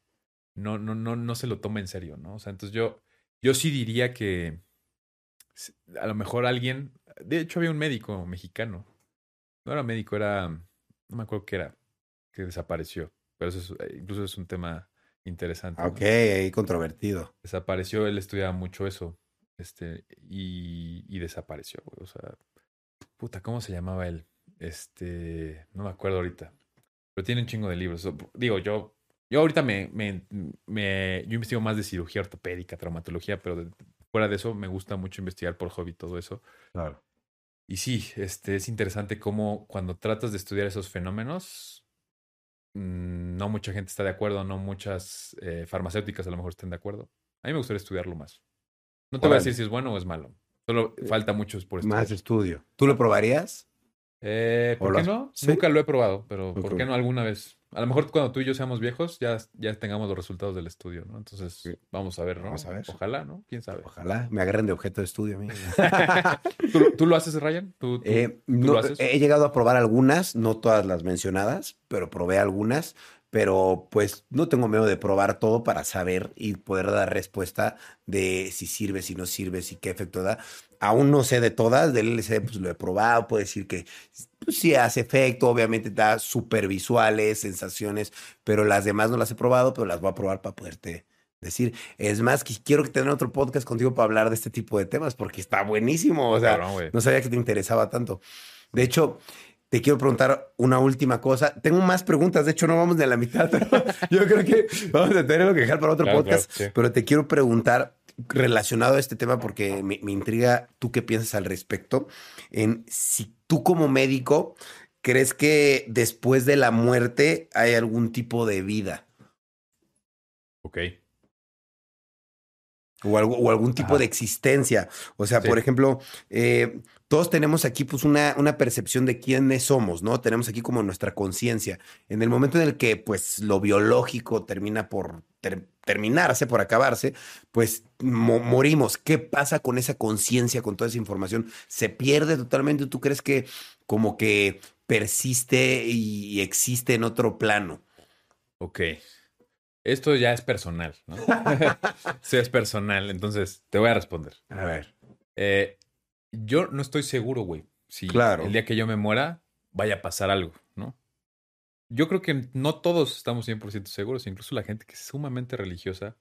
no, no, no, no se lo toma en serio, ¿no? O sea, entonces yo, yo sí diría que a lo mejor alguien, de hecho había un médico mexicano, no era médico, era, no me acuerdo qué era, que desapareció. Pero eso es, eh, incluso es un tema interesante. ¿no? Ok, ahí controvertido. Desapareció, él estudiaba mucho eso. Este, y, y desapareció, güey. O sea, puta, ¿cómo se llamaba él? Este, no me acuerdo ahorita. Pero tiene un chingo de libros. Digo, yo, yo ahorita me, me, me- yo investigo más de cirugía ortopédica, traumatología, pero de- fuera de eso me gusta mucho investigar por hobby todo eso. Claro. Y sí, este, es interesante cómo cuando tratas de estudiar esos fenómenos, mm, no mucha gente está de acuerdo, no muchas eh, farmacéuticas a lo mejor estén de acuerdo. A mí me gustaría estudiarlo más. No te voy a decir si es bueno o es malo. Solo falta mucho por estudiar. Más estudio. ¿Tú lo probarías? Eh, ¿O ¿Por qué no? sí? Nunca lo he probado, pero ¿por qué no alguna vez? A lo mejor cuando tú y yo seamos viejos ya, ya tengamos los resultados del estudio, ¿no? Entonces, Sí. vamos a ver, ¿no? Vamos a ver. Ojalá, ¿no? ¿Quién sabe? Ojalá me agarren de objeto de estudio a mí. ¿Tú, tú lo haces, Ryan? ¿Tú, tú- Eh, tú no, lo haces? he llegado a probar algunas, no todas las mencionadas, pero probé algunas. Pero pues no tengo miedo de probar todo para saber y poder dar respuesta de si sirve, si no sirve, si qué efecto da. Aún no sé de todas, del LSD pues lo he probado, puedo decir que pues, sí hace efecto, obviamente da súper visuales, sensaciones, pero las demás no las he probado, pero las voy a probar para poderte decir. Es más, que quiero tener otro podcast contigo para hablar de este tipo de temas porque está buenísimo, o sea, no sabía que te interesaba tanto. De hecho, te quiero preguntar una última cosa. Tengo más preguntas, de hecho no vamos de la mitad, pero yo creo que vamos a tenerlo que dejar para otro Claro, podcast. claro, sí. Pero te quiero preguntar relacionado a este tema porque me, me intriga tú qué piensas al respecto, en si tú como médico crees que después de la muerte hay algún tipo de vida Ok. O, algo, o algún tipo Ajá. de existencia. O sea, Sí. por ejemplo, eh, todos tenemos aquí pues una, una percepción de quiénes somos, ¿no? Tenemos aquí como nuestra conciencia. En el momento en el que pues lo biológico termina por ter- terminarse, por acabarse, pues mo- morimos. ¿Qué pasa con esa conciencia, con toda esa información? ¿Se pierde totalmente? ¿Tú crees que como que persiste y existe en otro plano? Ok. Esto ya es personal, ¿no? sí, es personal. Entonces, te voy a responder. A ver. Eh, yo no estoy seguro, güey. Si Claro. el día que yo me muera vaya a pasar algo, ¿no? yo creo que no todos estamos 100% seguros, incluso la gente que es sumamente religiosa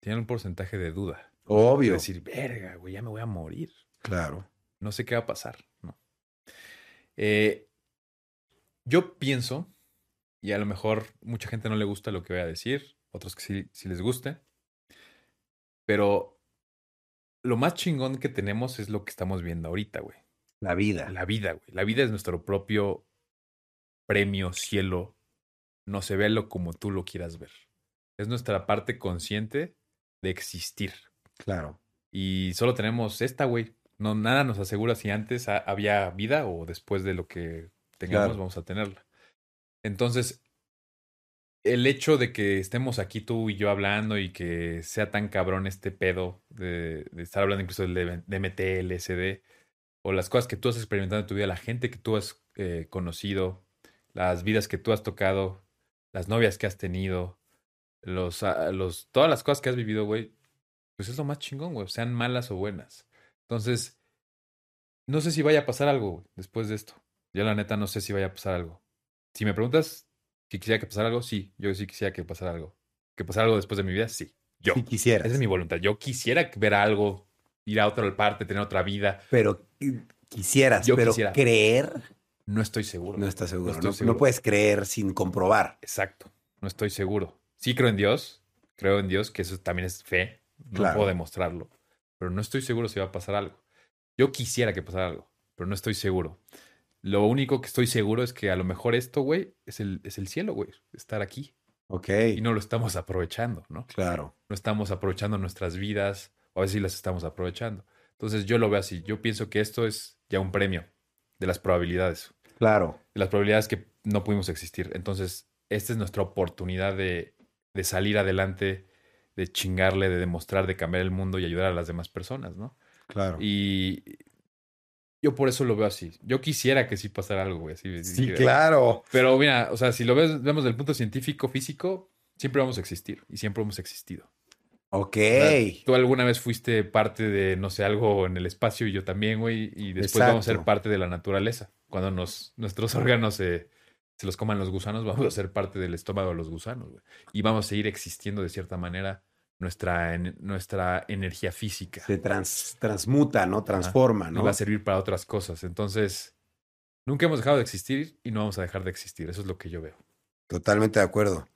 tiene un porcentaje de duda. Obvio. De decir, verga, güey, ya me voy a morir. Claro. No sé qué va a pasar. ¿no? Eh, yo pienso, y a lo mejor mucha gente no le gusta lo que voy a decir, otros que sí, sí les guste, pero lo más chingón que tenemos es lo que estamos viendo ahorita, güey. La vida. La vida, güey. La vida es nuestro propio premio, cielo. No se ve lo como tú lo quieras ver. Es nuestra parte consciente de existir. Claro. Y solo tenemos esta, güey. No, nada nos asegura si antes ha- había vida o después de lo que tengamos Claro. vamos a tenerla. Entonces, el hecho de que estemos aquí tú y yo hablando y que sea tan cabrón este pedo de, estar hablando incluso del DMT, LSD, o las cosas que tú has experimentado en tu vida, la gente que tú has eh, conocido, las vidas que tú has tocado, las novias que has tenido, los, ah, los, todas las cosas que has vivido, güey, pues es lo más chingón, güey, sean malas o buenas. Entonces, no sé si vaya a pasar algo después de esto. Yo la neta no sé si vaya a pasar algo. Si me preguntas si quisiera que pasara algo, sí, yo sí quisiera que pasara algo. Que pasara algo después de mi vida, sí. Yo. Si quisieras. Esa es mi voluntad. Yo quisiera ver algo, ir a otra parte, tener otra vida. Pero quisieras, Yo pero quisiera. creer No estoy seguro. no estás seguro. estoy No, puedes creer sin comprobar. Exacto. No estoy seguro. Sí creo en Dios. Creo en Dios, que eso también es fe. No Claro. puedo demostrarlo. Pero no estoy seguro si va a pasar algo. Yo quisiera que pasara algo, pero no estoy seguro. Lo único que estoy seguro es que a lo mejor esto, güey, es el, es el cielo, güey. Estar aquí. Ok. Y no lo estamos aprovechando, ¿no? Claro. No estamos aprovechando nuestras vidas. O a veces sí las estamos aprovechando. Entonces yo lo veo así. Yo pienso que esto es ya un premio de las probabilidades. Claro. de las probabilidades que no pudimos existir. Entonces, esta es nuestra oportunidad de, de salir adelante, de chingarle, de demostrar, de cambiar el mundo y ayudar a las demás personas, ¿no? Claro. Y yo por eso lo veo así. Yo quisiera que sí pasara algo, güey. así- sí, que- claro. Pero mira, o sea, si lo ves, vemos del punto científico, físico, siempre vamos a existir y siempre hemos existido. Ok. Tú alguna vez fuiste parte de, no sé, algo en el espacio y yo también, güey, y después vamos a ser parte de la naturaleza. Cuando nos, nuestros órganos se, se los coman los gusanos, vamos a ser parte del estómago de los gusanos, güey. Y vamos a seguir existiendo de cierta manera nuestra, en- nuestra energía física. Se trans- transmuta, ¿no? Transforma, Y ¿no? va a servir para otras cosas. Entonces, nunca hemos dejado de existir y no vamos a dejar de existir. Eso es lo que yo veo. Totalmente de acuerdo.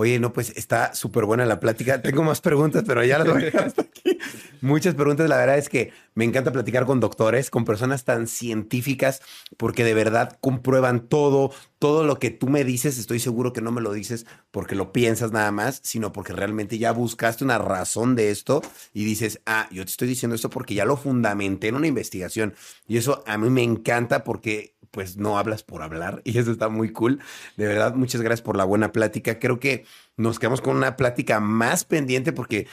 Oye, no, pues está súper buena la plática. Tengo más preguntas, pero ya las voy a dejar hasta aquí. Muchas preguntas. La verdad es que me encanta platicar con doctores, con personas tan científicas, porque de verdad comprueban todo, todo lo que tú me dices. Estoy seguro que no me lo dices porque lo piensas nada más, sino porque realmente ya buscaste una razón de esto y dices, ah, yo te estoy diciendo esto porque ya lo fundamenté en una investigación. Y eso a mí me encanta porque pues no hablas por hablar y eso está muy cool. De verdad, muchas gracias por la buena plática. Creo que nos quedamos con una plática más pendiente porque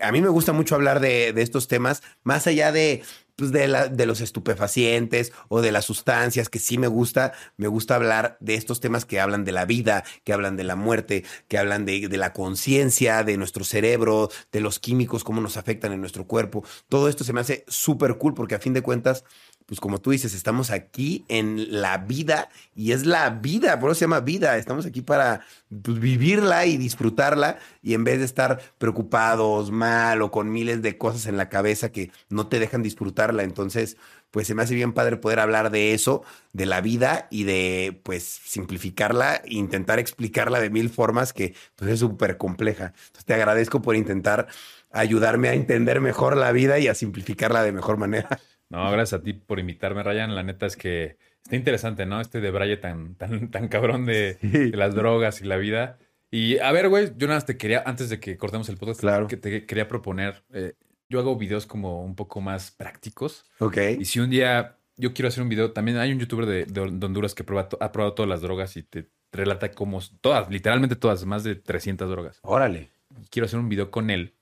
a mí me gusta mucho hablar de, estos temas, más allá de, pues, de los estupefacientes o de las sustancias, que sí me gusta, me gusta hablar de estos temas que hablan de la vida, que hablan de la muerte, que hablan de, de la conciencia, de nuestro cerebro, de los químicos, cómo nos afectan en nuestro cuerpo. Todo esto se me hace súper cool porque a fin de cuentas pues como tú dices, estamos aquí en la vida y es la vida, por eso se llama vida. Estamos aquí para pues, vivirla y disfrutarla y en vez de estar preocupados, mal o con miles de cosas en la cabeza que no te dejan disfrutarla. Entonces, pues se me hace bien padre poder hablar de eso, de la vida y de pues simplificarla e intentar explicarla de mil formas que pues es súper compleja. Entonces te agradezco por intentar ayudarme a entender mejor la vida y a simplificarla de mejor manera. No, gracias a ti por invitarme, Ryan. La neta es que está interesante, ¿no? Este debraye tan, tan, tan cabrón de, de las drogas y la vida. Y a ver, güey, yo nada más te quería, antes de que cortemos el podcast, Claro. que te quería proponer. eh, yo hago videos como un poco más prácticos. Ok. Y si un día yo quiero hacer un video, también hay un youtuber de, de Honduras que prueba ha probado todas las drogas y te relata cómo, todas, literalmente todas, más de 300 drogas. Órale. Quiero hacer un video con él.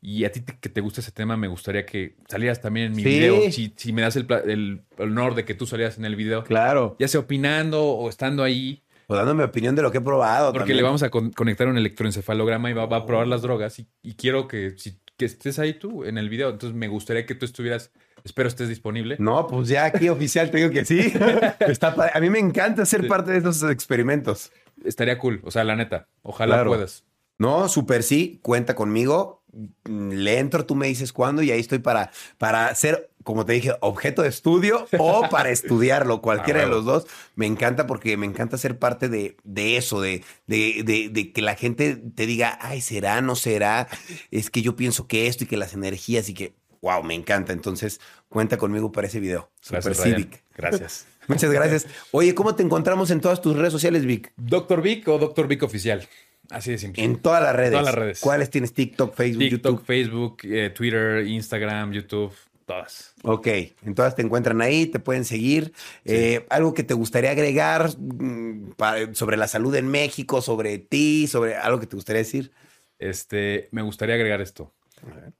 Y a ti te- que te gusta ese tema, me gustaría que salieras también en mi Sí. video. Si, si me das el, el honor de que tú salieras en el video, Claro. ya sea opinando o estando ahí, O dando mi opinión de lo que he probado. porque también. le vamos a con- conectar un electroencefalograma y va, va a probar las drogas. Y, y quiero que si que estés ahí tú en el video. Entonces me gustaría que tú estuvieras, espero estés disponible. No, pues ya aquí oficial te digo que sí. Está a mí me encanta ser parte de esos experimentos. Estaría cool, o sea, la neta, ojalá Claro. puedas. No, súper sí, cuenta conmigo. Le entro, tú me dices cuándo y ahí estoy para, para ser, como te dije, objeto de estudio o para estudiarlo, cualquiera Ah, de los dos. Me encanta porque me encanta ser parte de, de eso, de, de, de- de que la gente te diga, ay, será, no será, es que yo pienso que esto y que las energías y que, wow, me encanta. Entonces, cuenta conmigo para ese video. Gracias, Super. Civic. Gracias. Muchas gracias. Oye, ¿cómo te encontramos en todas tus redes sociales, Vic? Doctor Vic o Doctor Vic oficial. Así de simple. En todas las redes. todas las redes. ¿Cuáles tienes? TikTok, Facebook, TikTok, YouTube. Facebook, eh, Twitter, Instagram, YouTube, todas. Ok, en todas te encuentran ahí, te pueden seguir. Eh, algo que te gustaría agregar mm, para- sobre la salud en México, sobre ti, sobre algo que te gustaría decir. Este, me gustaría agregar esto.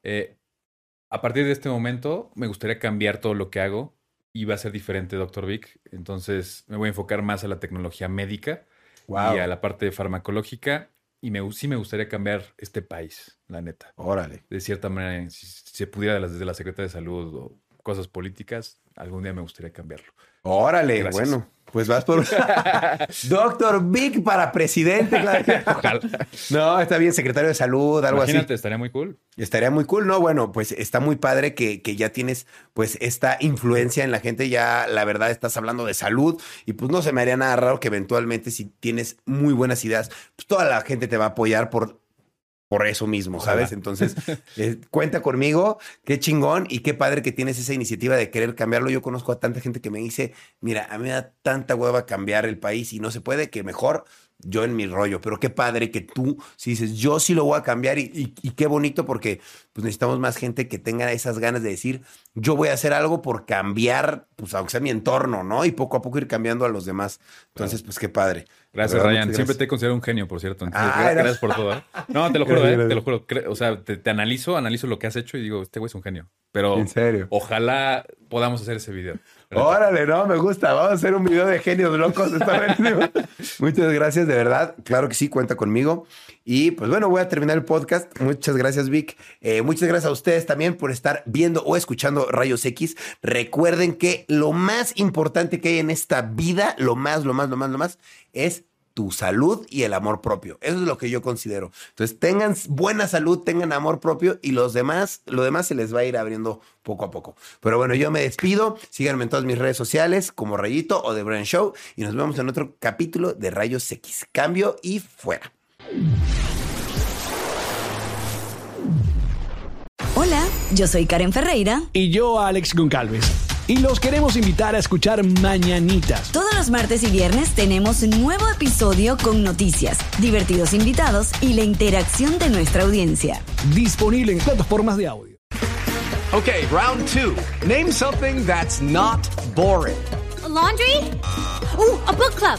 Eh, a partir de este momento, me gustaría cambiar todo lo que hago y va a ser diferente, Doctor Vic. Entonces, me voy a enfocar más a la tecnología médica Wow. y a la parte farmacológica. Y me, sí me gustaría cambiar este país, la neta. Órale. De cierta manera, si, si se pudiera desde la Secretaría de Salud o cosas políticas, algún día me gustaría cambiarlo. Órale, Gracias. bueno, pues vas por Doctor Vic para presidente. claro. Ojalá. No, está bien, secretario de salud, algo así. Imagínate, estaría muy cool. Estaría muy cool, ¿no? Bueno, pues está muy padre que, que ya tienes pues esta influencia en la gente, ya la verdad estás hablando de salud y pues no se me haría nada raro que eventualmente si tienes muy buenas ideas, pues toda la gente te va a apoyar por, por eso mismo, Ojalá. ¿sabes? Entonces, eh, cuenta conmigo, qué chingón y qué padre que tienes esa iniciativa de querer cambiarlo. Yo conozco a tanta gente que me dice, mira, a mí me da tanta hueva cambiar el país y no se puede, que mejor yo en mi rollo, pero qué padre que tú, si dices, yo sí lo voy a cambiar y, y- y qué bonito porque pues necesitamos más gente que tenga esas ganas de decir, yo voy a hacer algo por cambiar, pues aunque sea mi entorno, ¿no? Y poco a poco ir cambiando a los demás. Entonces, pues qué padre. Gracias, verdad, Ryan. Siempre te he considerado un genio, por cierto. Entonces, Ah, gracias por todo. ¿eh? No, te lo juro, ¿eh? te lo juro. O sea, te, te analizo, analizo lo que has hecho y digo, este güey es un genio. Pero En serio. ojalá podamos hacer ese video. Órale, no, me gusta. Vamos a hacer un video de genios locos. Está. Muchas gracias, de verdad. Claro que sí, cuenta conmigo. Y pues bueno, voy a terminar el podcast. Muchas gracias, Vic. Eh, muchas gracias a ustedes también por estar viendo o escuchando Rayos X. Recuerden que lo más importante que hay en esta vida, lo más, lo más, lo más, lo más, es tu salud y el amor propio. Eso es lo que yo considero. Entonces, tengan buena salud, tengan amor propio y los demás, lo demás se les va a ir abriendo poco a poco. Pero bueno, yo me despido. Síganme en todas mis redes sociales como Rayito o The Brand Show y nos vemos en otro capítulo de Rayos X. Cambio y fuera. Hola, yo soy Karen Ferreira. y yo Alex Goncalves. Y los queremos invitar a escuchar Mañanitas. Todos los martes y viernes tenemos un nuevo episodio con noticias, divertidos invitados y la interacción de nuestra audiencia. Disponible en plataformas de audio. Okay, round two. Name something that's not boring. A laundry? Ooh, a book club.